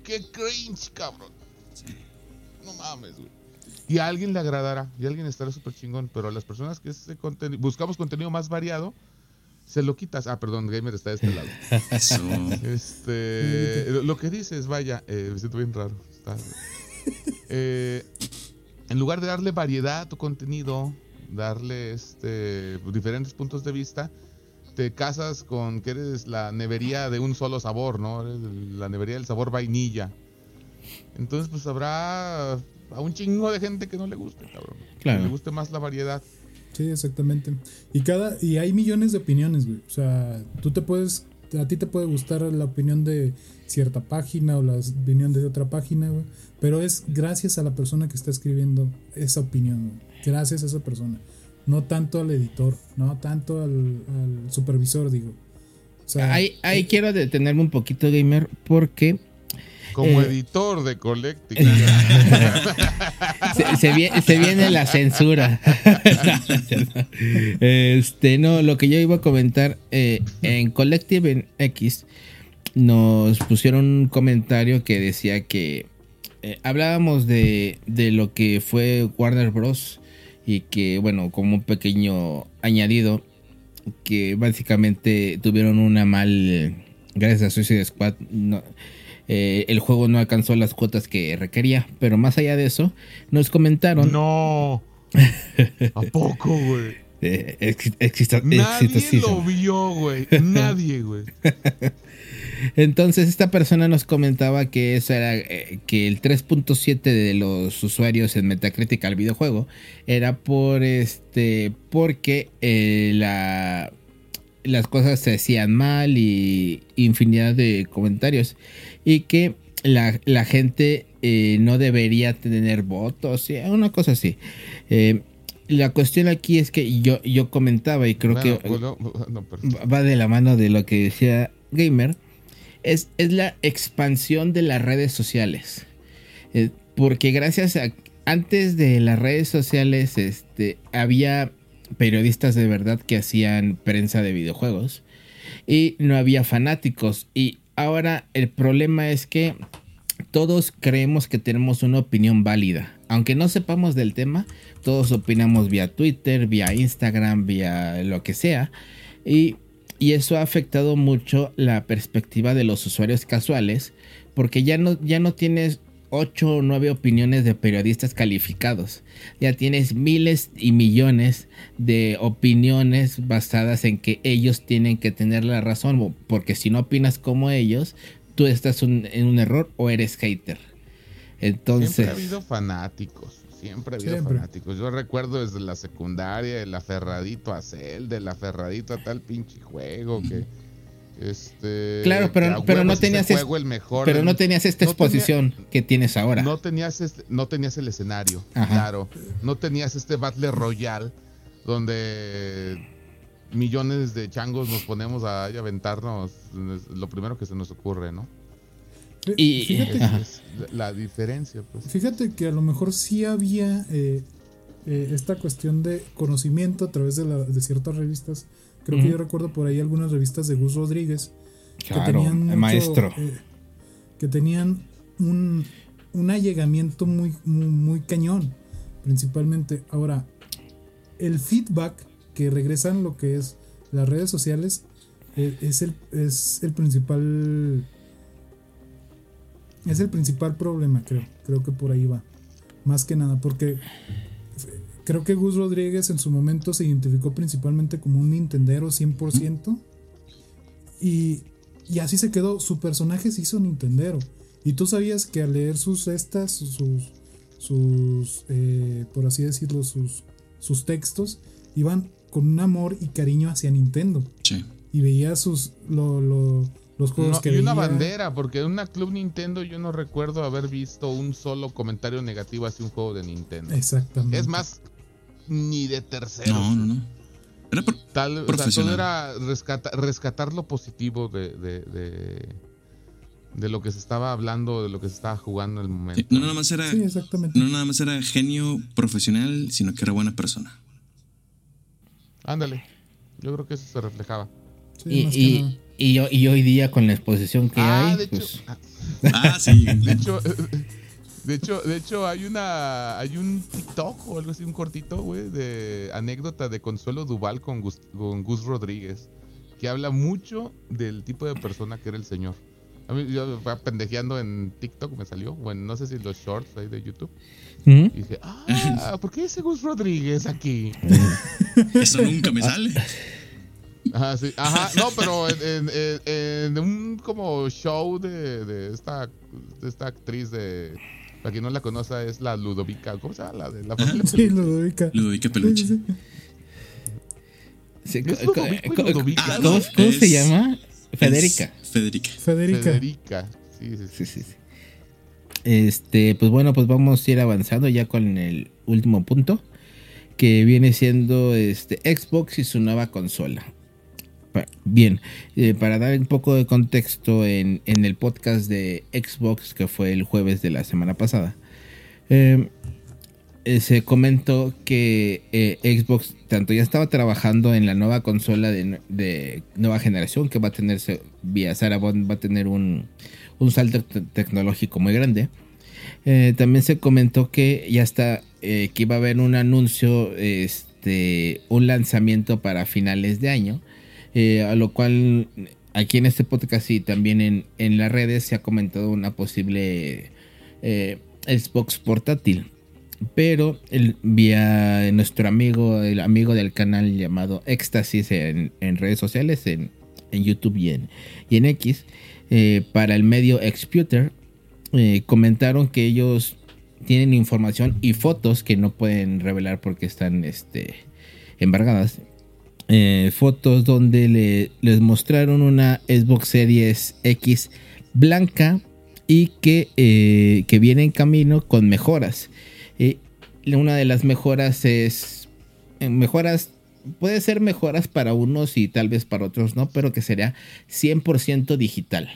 Qué cringe, cabrón. No mames, güey. Y a alguien le agradará, y a alguien estará súper chingón, pero a las personas que ese buscamos contenido más variado, se lo quitas. Ah, perdón, Gamer está de este lado. Este, lo que dices, vaya, eh, me siento bien raro. Eh, en lugar de darle variedad a tu contenido, darle este, diferentes puntos de vista, te casas con que eres la nevería de un solo sabor, ¿no? la nevería del sabor vainilla. Entonces, pues habrá a un chingo de gente que no le guste, cabrón. Claro. Que le guste más la variedad. Sí, exactamente. Y cada y hay millones de opiniones, güey. O sea, tú te puedes a ti te puede gustar la opinión de cierta página o la opinión de otra página, güey, pero es gracias a la persona que está escribiendo esa opinión, güey. Gracias a esa persona. No tanto al editor, no tanto al, supervisor, digo. O sea, ahí, ahí eh, quiero detenerme un poquito, gamer, porque como eh, editor de Collective. se, viene, la censura. este, no, lo que yo iba a comentar, eh, en Collective en X nos pusieron un comentario que decía que eh, hablábamos de, de lo que fue Warner Bros. Y que, bueno, como un pequeño añadido, que básicamente tuvieron una mal, gracias a Suicide Squad, no, eh, el juego no alcanzó las cuotas que requería. Pero más allá de eso, nos comentaron. No. ¿A poco, güey? Eh, Nadie lo vio, güey. Nadie, güey. Entonces esta persona nos comentaba que eso era eh, que el 3.7 de los usuarios en Metacritic al videojuego era por este porque eh, la las cosas se hacían mal y infinidad de comentarios y que la, gente eh, no debería tener votos, una cosa así. la cuestión aquí es que yo, yo comentaba y creo que pues va de la mano de lo que decía Gamer es, la expansión de las redes sociales. Eh, porque gracias a antes de las redes sociales este, había periodistas de verdad que hacían prensa de videojuegos y no había fanáticos. Y ahora el problema es que todos creemos que tenemos una opinión válida. Aunque no sepamos del tema, todos opinamos vía Twitter, vía Instagram, vía lo que sea. Y y eso ha afectado mucho la perspectiva de los usuarios casuales, porque ya no, ya no tienes 8 o 9 opiniones de periodistas calificados. Ya tienes miles y millones de opiniones basadas en que ellos tienen que tener la razón, porque si no opinas como ellos, tú estás en un error o eres hater. Entonces... Siempre ha habido fanáticos. Siempre ha habido fanáticos. Yo recuerdo desde la secundaria, el aferradito a Cel, del aferradito a tal pinche juego que. Este, claro, pero, pero no tenías el mejor pero no tenías esta exposición que tienes ahora. No tenías este, no tenías el escenario, claro. No tenías este Battle Royale donde millones de changos nos ponemos a, a aventarnos lo primero que se nos ocurre, ¿no? Y fíjate la diferencia, pues. Fíjate que a lo mejor sí había eh, eh, esta cuestión de conocimiento a través de, de ciertas revistas. Creo que yo recuerdo por ahí algunas revistas de Gus Rodríguez que tenían el maestro. Eh, que tenían un, un allegamiento muy, muy, cañón, principalmente. Ahora, el feedback que regresan lo que es las redes sociales es, el, es el principal es el principal problema, creo. Creo que por ahí va. Más que nada, porque creo que Gus Rodríguez en su momento se identificó principalmente como un Nintendero 100%. Y, y así se quedó. Su personaje se hizo Nintendero. Y tú sabías que al leer sus estas, sus, sus, eh, por así decirlo, sus, sus textos, iban con un amor y cariño hacia Nintendo. Sí. Y veía sus, lo, lo, los juegos que y una bandera, porque en una Club Nintendo yo no recuerdo haber visto un solo comentario negativo hacia un juego de Nintendo. Exactamente. Es más, ni de tercero. No, no, no. Era Tal, profesional. era rescatar lo positivo de, de, de, lo que se estaba hablando, de lo que se estaba jugando en el momento. no, nada más era, no nada más era genio profesional, sino que era buena persona. Ándale. Yo creo que eso se reflejaba. y, y, y hoy día con la exposición que ah, hay. De pues... hecho, ah, sí. De hecho, de hecho, de hecho, hay una. Hay un TikTok o algo así, un cortito, güey, de anécdota de Consuelo Duval con Gus, con Gus Rodríguez. Que habla mucho del tipo de persona que era el señor. A mí, yo pendejeando en TikTok, me salió. Bueno, no sé si los shorts ahí de YouTube. Y dije, ah, ¿por qué ese Gus Rodríguez aquí? Eso nunca me sale. Ajá, sí. Ajá, no, pero en, en, un como show de, de, esta, de esta actriz de. Para quien no la conoce, es la Ludovica. ¿Cómo se llama? La de la familia Sí, Ludovica. Ludovica Peluche. ¿Cómo, se llama? Federica. Federica. Federica. Federica. Sí, sí, sí. sí, sí. Este, pues bueno, pues vamos a ir avanzando ya con el último punto. Que viene siendo este Xbox y su nueva consola. Bien, eh, para dar un poco de contexto en, el podcast de Xbox que fue el jueves de la semana pasada, em, eh, se comentó que eh, Xbox tanto ya estaba trabajando en la nueva consola de, nueva generación que va a tenerse vía va a tener un, un salto tecnológico muy grande. también se comentó que ya está, que iba a haber un anuncio, este, un lanzamiento para finales de año eh, a lo cual aquí en este podcast y también en, en las redes se ha comentado una posible eh, Xbox portátil. Pero el, vía nuestro amigo, el amigo del canal llamado Éxtasis en, redes sociales, en, YouTube y en, y en X, eh, para el medio Exputer, eh, comentaron que ellos tienen información y fotos que no pueden revelar porque están este, embargadas. Eh, fotos donde le, les mostraron una Xbox Series X blanca y que, que viene en camino con mejoras una de las mejoras es eh, mejoras puede ser mejoras para unos y tal vez para otros no, pero que sería 100% digital.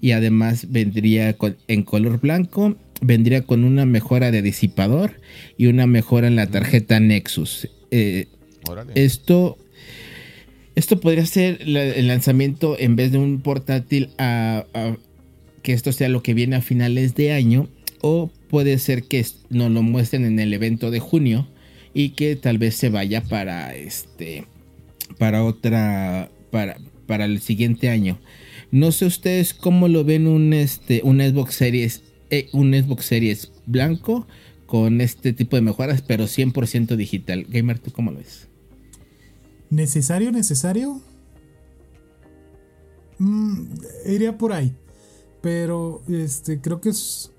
Y además vendría en color blanco, vendría con una mejora de disipador y una mejora en la tarjeta Nexus. Eh, esto, esto podría ser el lanzamiento en vez de un portátil a, que esto sea lo que viene a finales de año o puede ser que nos lo muestren en el evento de junio y que tal vez se vaya para este para otra para, para el siguiente año. No sé ustedes cómo lo ven un este un Xbox Series eh, un Xbox Series blanco con este tipo de mejoras, pero 100% digital. Gamer, ¿tú cómo lo ves? ¿Necesario, necesario? Mm, iría por ahí. Pero este creo que es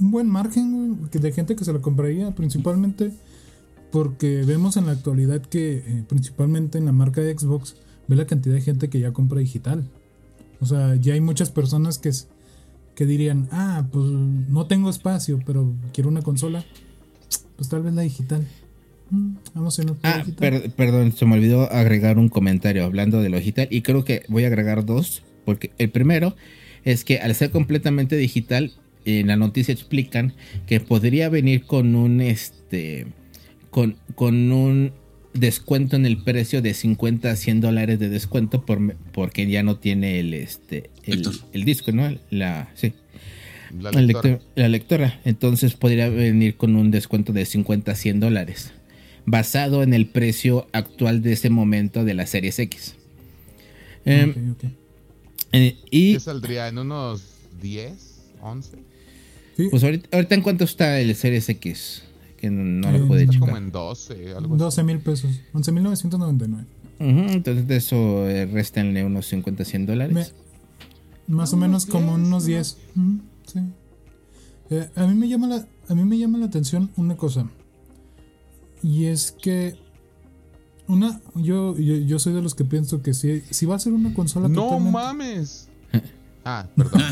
un buen margen de gente que se lo compraría, principalmente porque vemos en la actualidad que, eh, principalmente en la marca de Xbox, ve la cantidad de gente que ya compra digital. O sea, ya hay muchas personas que, que dirían, ah, pues no tengo espacio, pero quiero una consola. Pues tal vez la digital. Mm, vamos a ah, perdón, se me olvidó agregar un comentario hablando de lo digital y creo que voy a agregar dos, porque el primero es que al ser completamente digital en la noticia explican que podría venir con un este con, con un descuento en el precio de 50 a 100 dólares de descuento por, porque ya no tiene el este el, disco, ¿no? La sí. La lectora. la lectora. Entonces podría venir con un descuento de 50 a 100 dólares. Basado en el precio actual de ese momento de la Series X. Em, eh, y, ¿Qué saldría? ¿En unos 10? ¿11? Pues ahorita, en cuánto está el Series X, que no, lo puede checar. como en 12, algo 12 mil pesos, 11.999. entonces de eso eh, restenle unos 50, 100 dólares. más o menos como unos 10. sí. Eh, a, mí me llama la, a mí me llama la atención una cosa. Y es que una, yo, yo, soy de los que pienso que si, si va a ser una consola. ¡No mames! ah, perdón.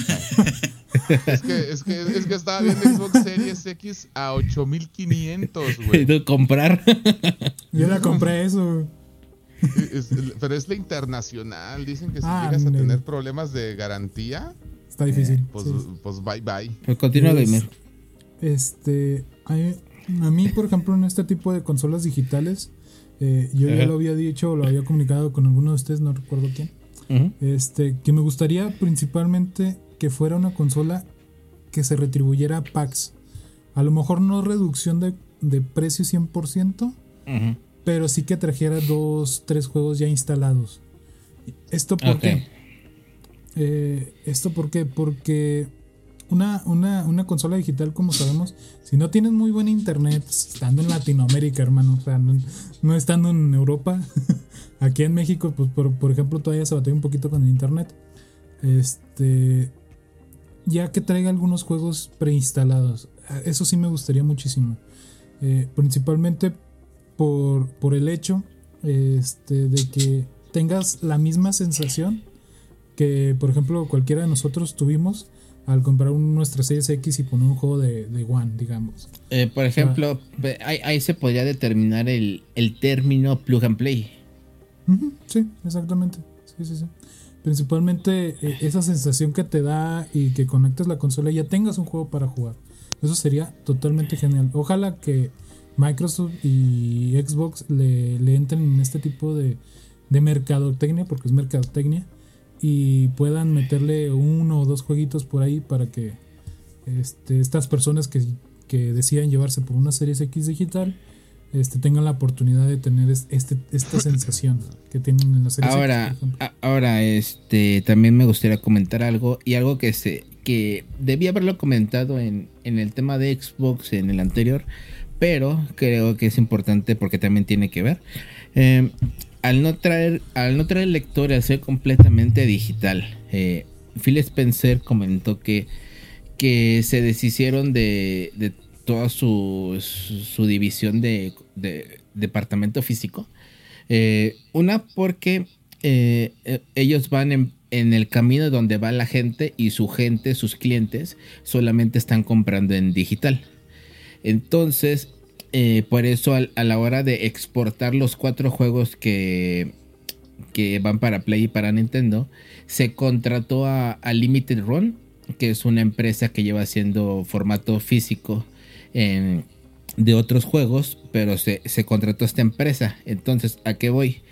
Es que, es que, es que estaba viendo Xbox Series X a 8500, güey. comprar? Yo la compré eso, pero es la internacional. Dicen que si ah, llegas a tener problemas de garantía. Está difícil. Eh, pues, pues, bye bye. Pues continúa, Gamer. Este. A, mí, por ejemplo, en este tipo de consolas digitales, eh, yo ya lo había dicho o lo había comunicado con alguno de ustedes, no recuerdo quién. Este, que me gustaría principalmente que fuera una consola que se retribuyera a packs. A lo mejor no reducción de, de precio 100%, pero sí que trajera dos, tres juegos ya instalados. ¿Esto por qué? Eh, ¿Esto por qué? Porque una, una, una, consola digital, como sabemos, si no tienes muy buen internet, estando en Latinoamérica, hermano, o sea, no, estando en Europa, aquí en México, pues por, por ejemplo, todavía se batalla un poquito con el internet. Este, ya que traiga algunos juegos preinstalados. Eso sí me gustaría muchísimo. Eh, principalmente por, por, el hecho este, de que tengas la misma sensación que, por ejemplo, cualquiera de nosotros tuvimos al comprar nuestra Series X y poner un juego de, One, digamos. Eh, por ejemplo, ahí, se podría determinar el, el término plug and play. sí, exactamente. Sí, sí, sí. Principalmente eh, esa sensación que te da y que conectes la consola y ya tengas un juego para jugar. Eso sería totalmente genial. Ojalá que Microsoft y Xbox le, entren en este tipo de, de mercadotecnia, porque es mercadotecnia, y puedan meterle uno o dos jueguitos por ahí para que este, estas personas que, que decían llevarse por una Series X digital este, tengan la oportunidad de tener este, esta sensación que tienen en la serie. Ahora, ahora este, también me gustaría comentar algo y algo que, se, que debía haberlo comentado en, en el tema de Xbox en el anterior, pero creo que es importante porque también tiene que ver. Eh, al no traer, al no traer lector al ser completamente digital, eh, Phil Spencer comentó que, que se deshicieron de, de toda su, su, división de, departamento físico. Eh, una porque ellos van en, el camino donde va la gente y su gente, sus clientes, solamente están comprando en digital. Entonces, eh, por eso a la hora de exportar los cuatro juegos que, que van para Play y para Nintendo, se contrató a, Limited Run, que es una empresa que lleva haciendo formato físico de otros juegos, pero se, se contrató a esta empresa. Entonces, ¿a qué voy?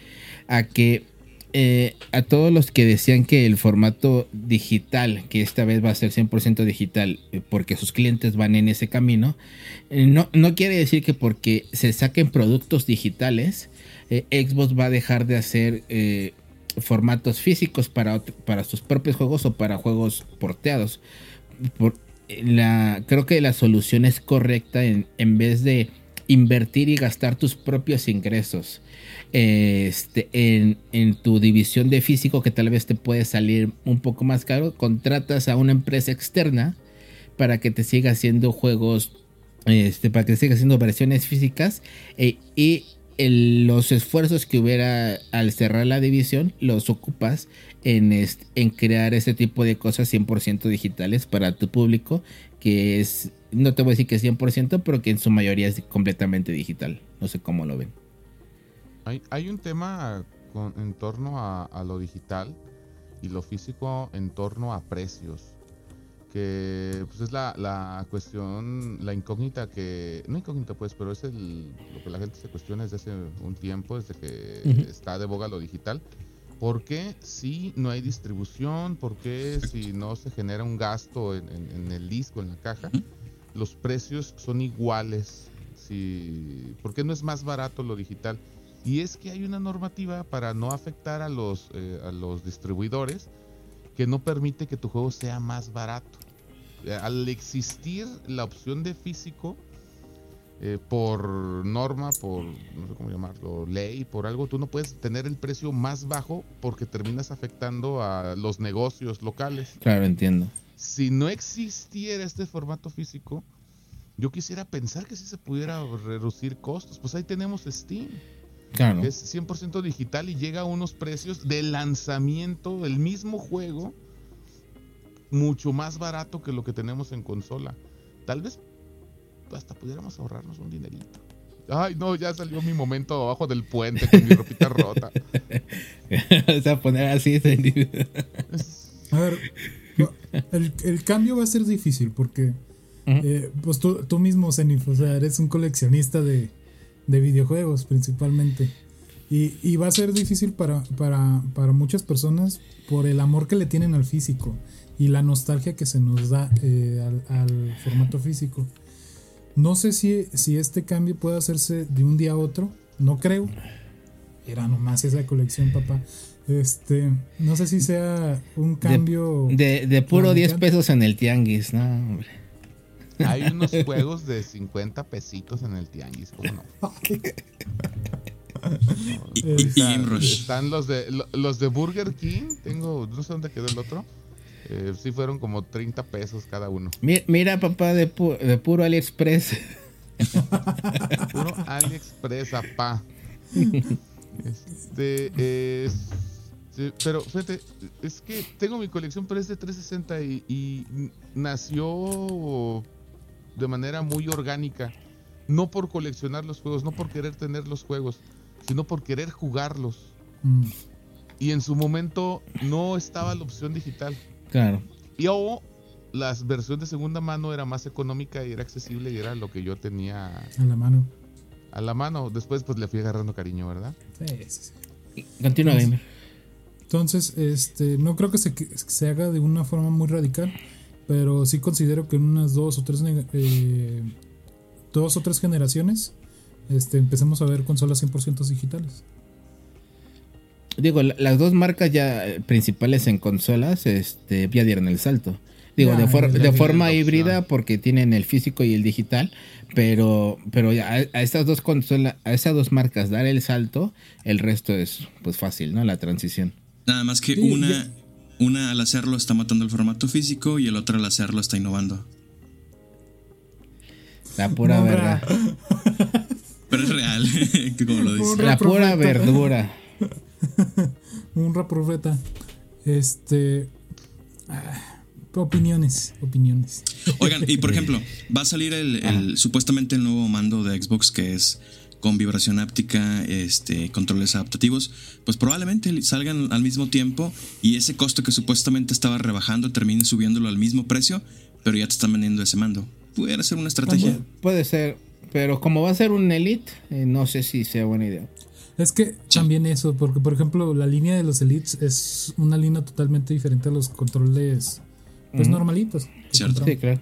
A que eh, a todos los que decían que el formato digital, que esta vez va a ser 100% digital, eh, porque sus clientes van en ese camino, eh, no, no, quiere decir que porque se saquen productos digitales, Xbox va a dejar de hacer formatos físicos para, para sus propios juegos o para juegos porteados. Creo que la solución es correcta en, en vez de invertir y gastar tus propios ingresos este, en, tu división de físico que tal vez te puede salir un poco más caro, contratas a una empresa externa para que te siga haciendo juegos, este, para que te siga haciendo versiones físicas e, y los esfuerzos que hubiera al cerrar la división los ocupas en, en crear ese tipo de cosas 100% digitales para tu público que es, no te voy a decir que es 100%, pero que en su mayoría es completamente digital. No sé cómo lo ven. Hay, un tema en torno a, lo digital y lo físico en torno a precios. Que pues es la, cuestión, la incógnita que. No incógnita, pues, pero es el, lo que la gente se cuestiona desde hace un tiempo, desde que está de boga lo digital. ¿Por qué si no hay distribución? ¿Por qué si no se genera un gasto en, el disco, en la caja? Los precios son iguales. Si, ¿Por qué no es más barato lo digital? Y es que hay una normativa para no afectar a los, eh, a los distribuidores que no permite que tu juego sea más barato. Eh, al existir la opción de físico, eh, por norma, por no sé cómo llamarlo, ley, por algo, tú no puedes tener el precio más bajo porque terminas afectando a los negocios locales. Claro, entiendo. Si no existiera este formato físico, yo quisiera pensar que si se pudiera reducir costos. Pues ahí tenemos Steam. Es 100% digital y llega a unos precios de lanzamiento del mismo juego mucho más barato que lo que tenemos en consola. Tal vez hasta pudiéramos ahorrarnos un dinerito. Ay, no, ya salió mi momento abajo del puente con mi ropita rota. o sea, poner así. a ver, el, cambio va a ser difícil porque, eh, pues tú, tú mismo, Zenith, o sea, eres un coleccionista de, de videojuegos principalmente. Y, va a ser difícil para, para, muchas personas por el amor que le tienen al físico y la nostalgia que se nos da eh, al, formato físico. No sé si, si este cambio puede hacerse de un día a otro, no creo. Era nomás esa colección, papá. Este, no sé si sea un cambio. De, puro 10 pesos en el tianguis, no, hombre. Hay unos juegos de 50 pesitos en el tianguis, ¿cómo no? están los de los de Burger King, tengo, no sé dónde quedó el otro. Eh, sí fueron como 30 pesos cada uno. Mira, papá, de, de puro AliExpress. puro AliExpress, papá. Este, pero fíjate, es que tengo mi colección, pero es de 360 y, y nació de manera muy orgánica. No por coleccionar los juegos, no por querer tener los juegos, sino por querer jugarlos. Mm. Y en su momento no estaba la opción digital. Claro. Y o las versiones de segunda mano era más económica y era accesible y era lo que yo tenía a la mano. A la mano. Después pues le fui agarrando cariño, ¿verdad? Sí, sí, sí. Continúa, Gamer. Entonces, este, no creo que se, se haga de una forma muy radical. Pero sí considero que en unas dos o tres, eh, dos o tres generaciones este, empecemos a ver consolas 100% digitales. Digo, las dos marcas ya eh, principales en consolas este, ya dieron el salto. Digo, de, de forma híbrida porque tienen el físico y el digital, pero, pero a, estas dos consolas, a esas dos marcas dar el salto, el resto es pues fácil, ¿no? La transición. Nada más que una, una al hacerlo está matando el formato físico y el otro al hacerlo está innovando. La pura verdad. Pero es real, como lo dice. La pura verdura. Un raprofeta. Este. Ah, opiniones, opiniones. Oigan, y por ejemplo, va a salir el, supuestamente el nuevo mando de Xbox que es con vibración áptica, este, controles adaptativos, pues probablemente salgan al mismo tiempo y ese costo que supuestamente estaba rebajando termine subiéndolo al mismo precio, pero ya te están vendiendo ese mando. Pudiera ser una estrategia. Puede ser, pero como va a ser un Elite, eh, no sé si sea buena idea. Es que también eso, porque por ejemplo la línea de los Elites es una línea totalmente diferente a los controles pues normalitos. Cierto. Sí, claro.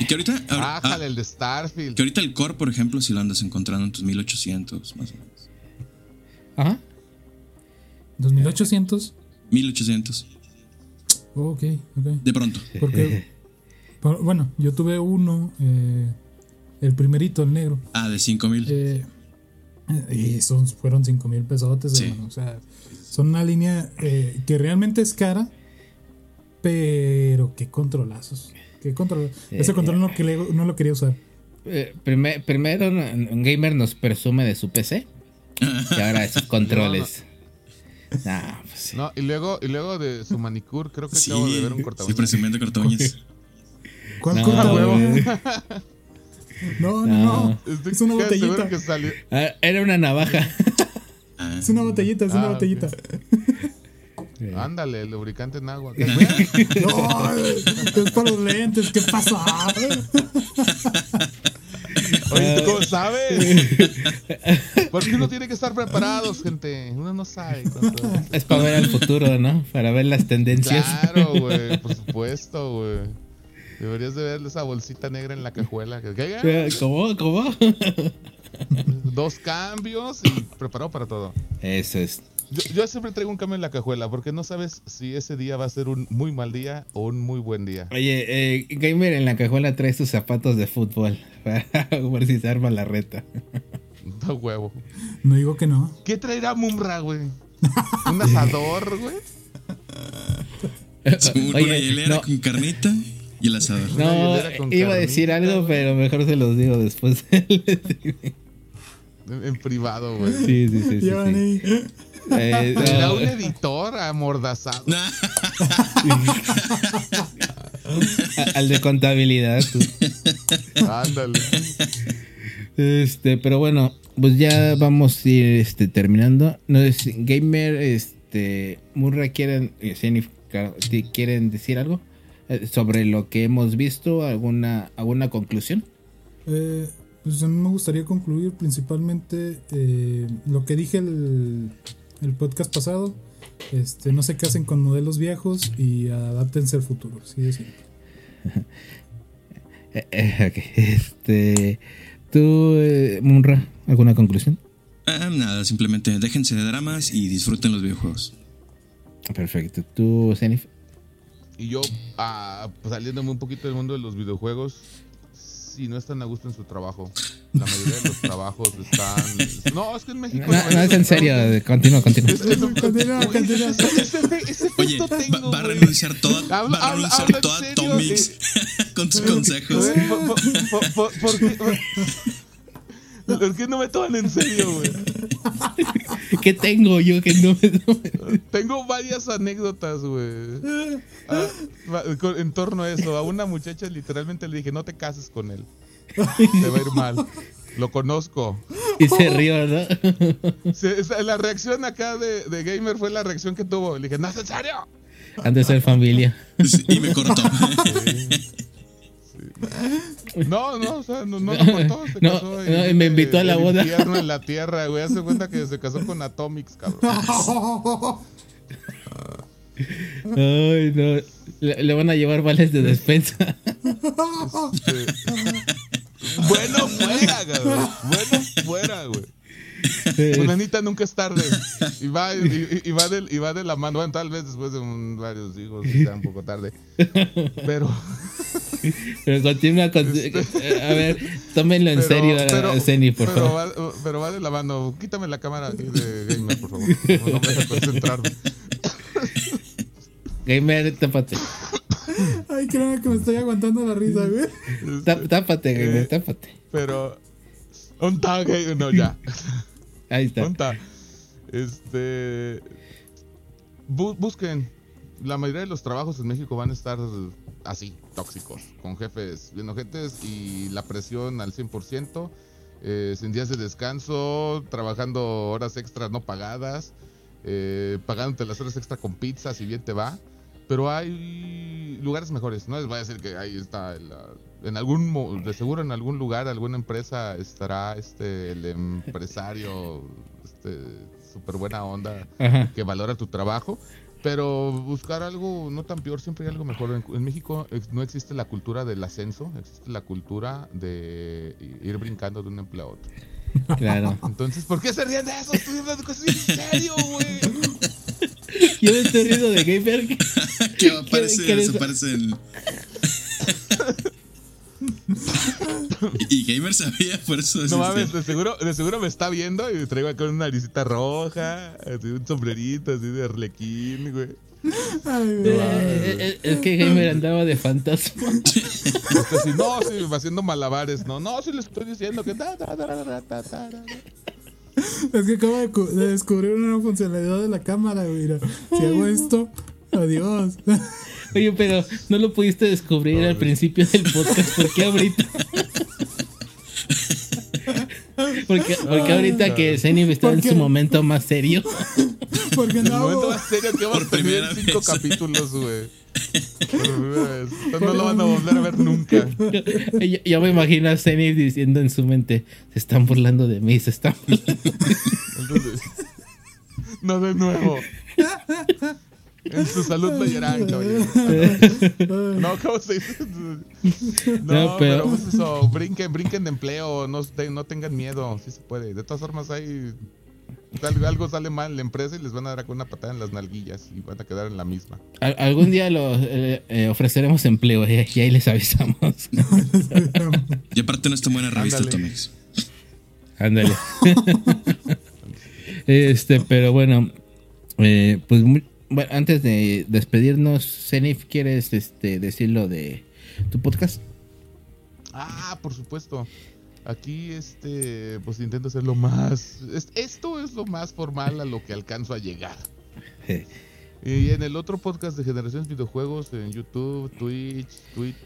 Y que ahorita. Ah, el de Starfield. Que ahorita el core, por ejemplo, si lo andas encontrando en tus 1800, más o menos. Ajá. ¿2800? 1800. ok, ok. De pronto. Porque. bueno, yo tuve uno. Eh, el primerito, el negro. Ah, de 5000. Eh, y son, fueron 5000 pesotes. Sí. o sea, son una línea eh, que realmente es cara pero qué controlazos. Qué control. Ese control no, que no lo quería usar. Eh, primero, un gamer nos presume de su PC. Y ahora esos controles. Pues no, y luego, y luego de su manicure, creo que acabo de ver un corta Sí, presumiendo cortabuñas. ¿Cuál no, corta huevo? No, no, no. Es una botellita. Ah, era una navaja. Es una botellita, es una ah, botellita. Ándale, el lubricante en agua. no, es para los lentes, ¿qué pasa? Oye, cómo sabes? Porque uno tiene que estar preparados, gente. Uno no sabe. Es para ver el futuro, ¿no? Para ver las tendencias. Claro, güey, por supuesto, güey. Deberías de ver esa bolsita negra en la cajuela. ¿Cómo? ¿Cómo? Dos cambios y preparado para todo. Eso es. Yo, siempre traigo un cambio en la cajuela porque no sabes si ese día va a ser un muy mal día o un muy buen día. Oye, eh, Gamer en la cajuela trae sus zapatos de fútbol para ver si se arma la reta. Da huevo. No digo que no. ¿Qué traerá Mumra, güey? ¿Un asador, güey? una hielera con carnita y el asador. No, iba a decir algo, pero mejor se los digo después. en privado, güey. Sí, sí, sí. sí, sí. Eh, Era un editor amordazado. Al de contabilidad. Ándale. Este, pero bueno, pues ya vamos a ir este, terminando. No es gamer, este, Murra quieren eh, quieren decir algo eh, sobre lo que hemos visto, alguna alguna conclusión. Eh, pues a mí me gustaría concluir principalmente lo que dije el, el podcast pasado. Este, no se casen con modelos viejos y adáptense al futuro. Sí, sí. Eh, eh, este, ¿Tú, eh, Munra, alguna conclusión? Ah, nada, simplemente déjense de dramas y disfruten los videojuegos. Perfecto. ¿Tú, Zenith? Y yo, ah, saliéndome un poquito del mundo de los videojuegos, si no están a gusto en su trabajo. La mayoría de los trabajos están. No, es que en México. No, no, es en serio. Continúa, continúa. Continúa, continúa. Oye, va, a renunciar toda, va a renunciar toda Tomix con tus consejos. ¿Por, qué? ¿Por qué no me toman en serio, güey? ¿Qué tengo yo que no me Tengo varias anécdotas, güey. Ah, en torno a eso. A una muchacha literalmente le dije, no te cases con él. Te va a ir mal. Lo conozco. Y se rió, ¿no? la reacción acá de, de, Gamer fue la reacción que tuvo. Le dije, ¿no es en serio? Han de ser familia. y me cortó. No, no, o sea, no, no lo contó. Se no, casó no, me invitó a la boda. en la tierra, güey. Hace cuenta que se casó con Atomics, cabrón. Ay, no. Le, van a llevar vales de despensa. Este, bueno fuera, güey. Bueno fuera, güey. Una nunca es tarde. Y va, y, va de, y va de la mano. Bueno, tal vez después de varios hijos sea un poco tarde. Pero. Pero continúa. Con, este, a ver, tómenlo en serio, pero, por pero favor. Va, pero va de la mano. Quítame la cámara aquí de Gamer, por favor. No, me dejes concentrarme. Gamer, tápate. Ay, creo que me estoy aguantando la risa, güey. Este, tápate, Gamer, tápate. Pero. Un tag, no, ya. Ahí está. Este. busquen. La mayoría de los trabajos en México van a estar así, tóxicos, con jefes bien ojetes y la presión al 100%, eh, sin días de descanso, trabajando horas extras no pagadas, eh, pagándote las horas extra con pizza si bien te va. Pero hay lugares mejores, no les voy a decir que ahí está en algún de seguro en algún lugar, alguna empresa estará este el empresario este súper buena onda que valora tu trabajo, pero buscar algo no tan peor, siempre hay algo mejor. En, México no existe la cultura del ascenso, existe la cultura de ir brincando de un empleo a otro. Claro. Entonces, ¿por qué se ríen de eso? Estoy hablando cosas en serio, güey. Yo me estoy riendo de Gamer. que aparece, se parece el... y Gamer sabía, por eso. No mames, de seguro, de seguro me está viendo y traigo acá una naricita roja, así un sombrerito así de arlequín, güey. Ay, eh, eh, eh, es que Gamer andaba de fantasma. no, sí, haciendo malabares. No, no, sí le estoy diciendo que. es que acabo de, descubrir una funcionalidad de la cámara, güey. Si hago esto, adiós. Oye, pero no lo pudiste descubrir al principio del podcast. ¿Por qué ahorita? Porque, porque ahorita que Zenith está en su momento más serio. Porque no. Momento más serio que vamos a tener cinco capítulos, güey. No lo van a volver a ver nunca. Ya, me imagino a Zenith diciendo en su mente: Se están burlando de mí, se están burlando. Entonces, no de nuevo. En su salud me lloran, caballero. No, ¿cómo se dice? No, pero, pues eso, brinquen, brinquen de empleo, no, no tengan miedo, sí se puede. De todas formas hay algo sale mal en la empresa y les van a dar con una patada en las nalguillas y van a quedar en la misma. algún día lo eh, eh, ofreceremos empleo eh, y ahí les avisamos. y aparte no está buena revista, Tomix. Ándale. este, pero bueno, pues bueno, antes de despedirnos, Zenif, ¿quieres este, decirlo de tu podcast? Ah, por supuesto. Aquí, este, pues intento hacer lo más. Esto es lo más formal a lo que alcanzo a llegar. y en el otro podcast de Generaciones Videojuegos, en YouTube, Twitch, Twitter,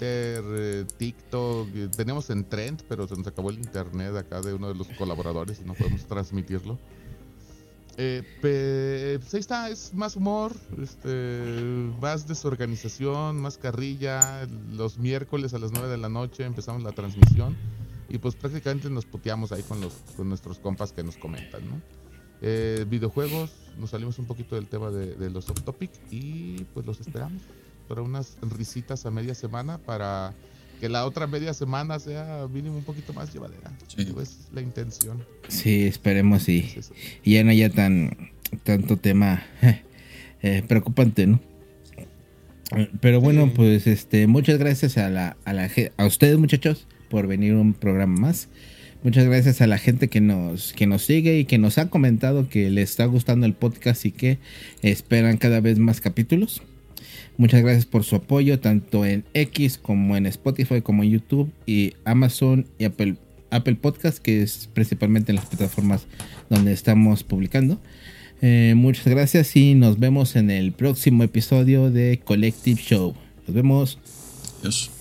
eh, TikTok, eh, tenemos en Trend, pero se nos acabó el internet acá de uno de los colaboradores y no podemos transmitirlo. Eh, pues ahí está, es más humor, este, más desorganización, más carrilla. Los miércoles a las 9 de la noche empezamos la transmisión y pues prácticamente nos puteamos ahí con, los, con nuestros compas que nos comentan, ¿no? Eh, videojuegos, nos salimos un poquito del tema de, los off topic y pues los esperamos para unas risitas a media semana para que la otra media semana sea mínimo un poquito más llevadera. Sí. Es la intención. Sí, esperemos y, y ya no haya tan tanto tema eh, preocupante, ¿no? Pero bueno, pues este, muchas gracias a la, a la a ustedes muchachos por venir a un programa más. Muchas gracias a la gente que nos, que nos sigue y que nos ha comentado que les está gustando el podcast y que esperan cada vez más capítulos. Muchas gracias por su apoyo tanto en X como en Spotify como en YouTube y Amazon y Apple, Podcast que es principalmente en las plataformas donde estamos publicando. Eh, muchas gracias y nos vemos en el próximo episodio de Collective Show. Nos vemos. Adiós.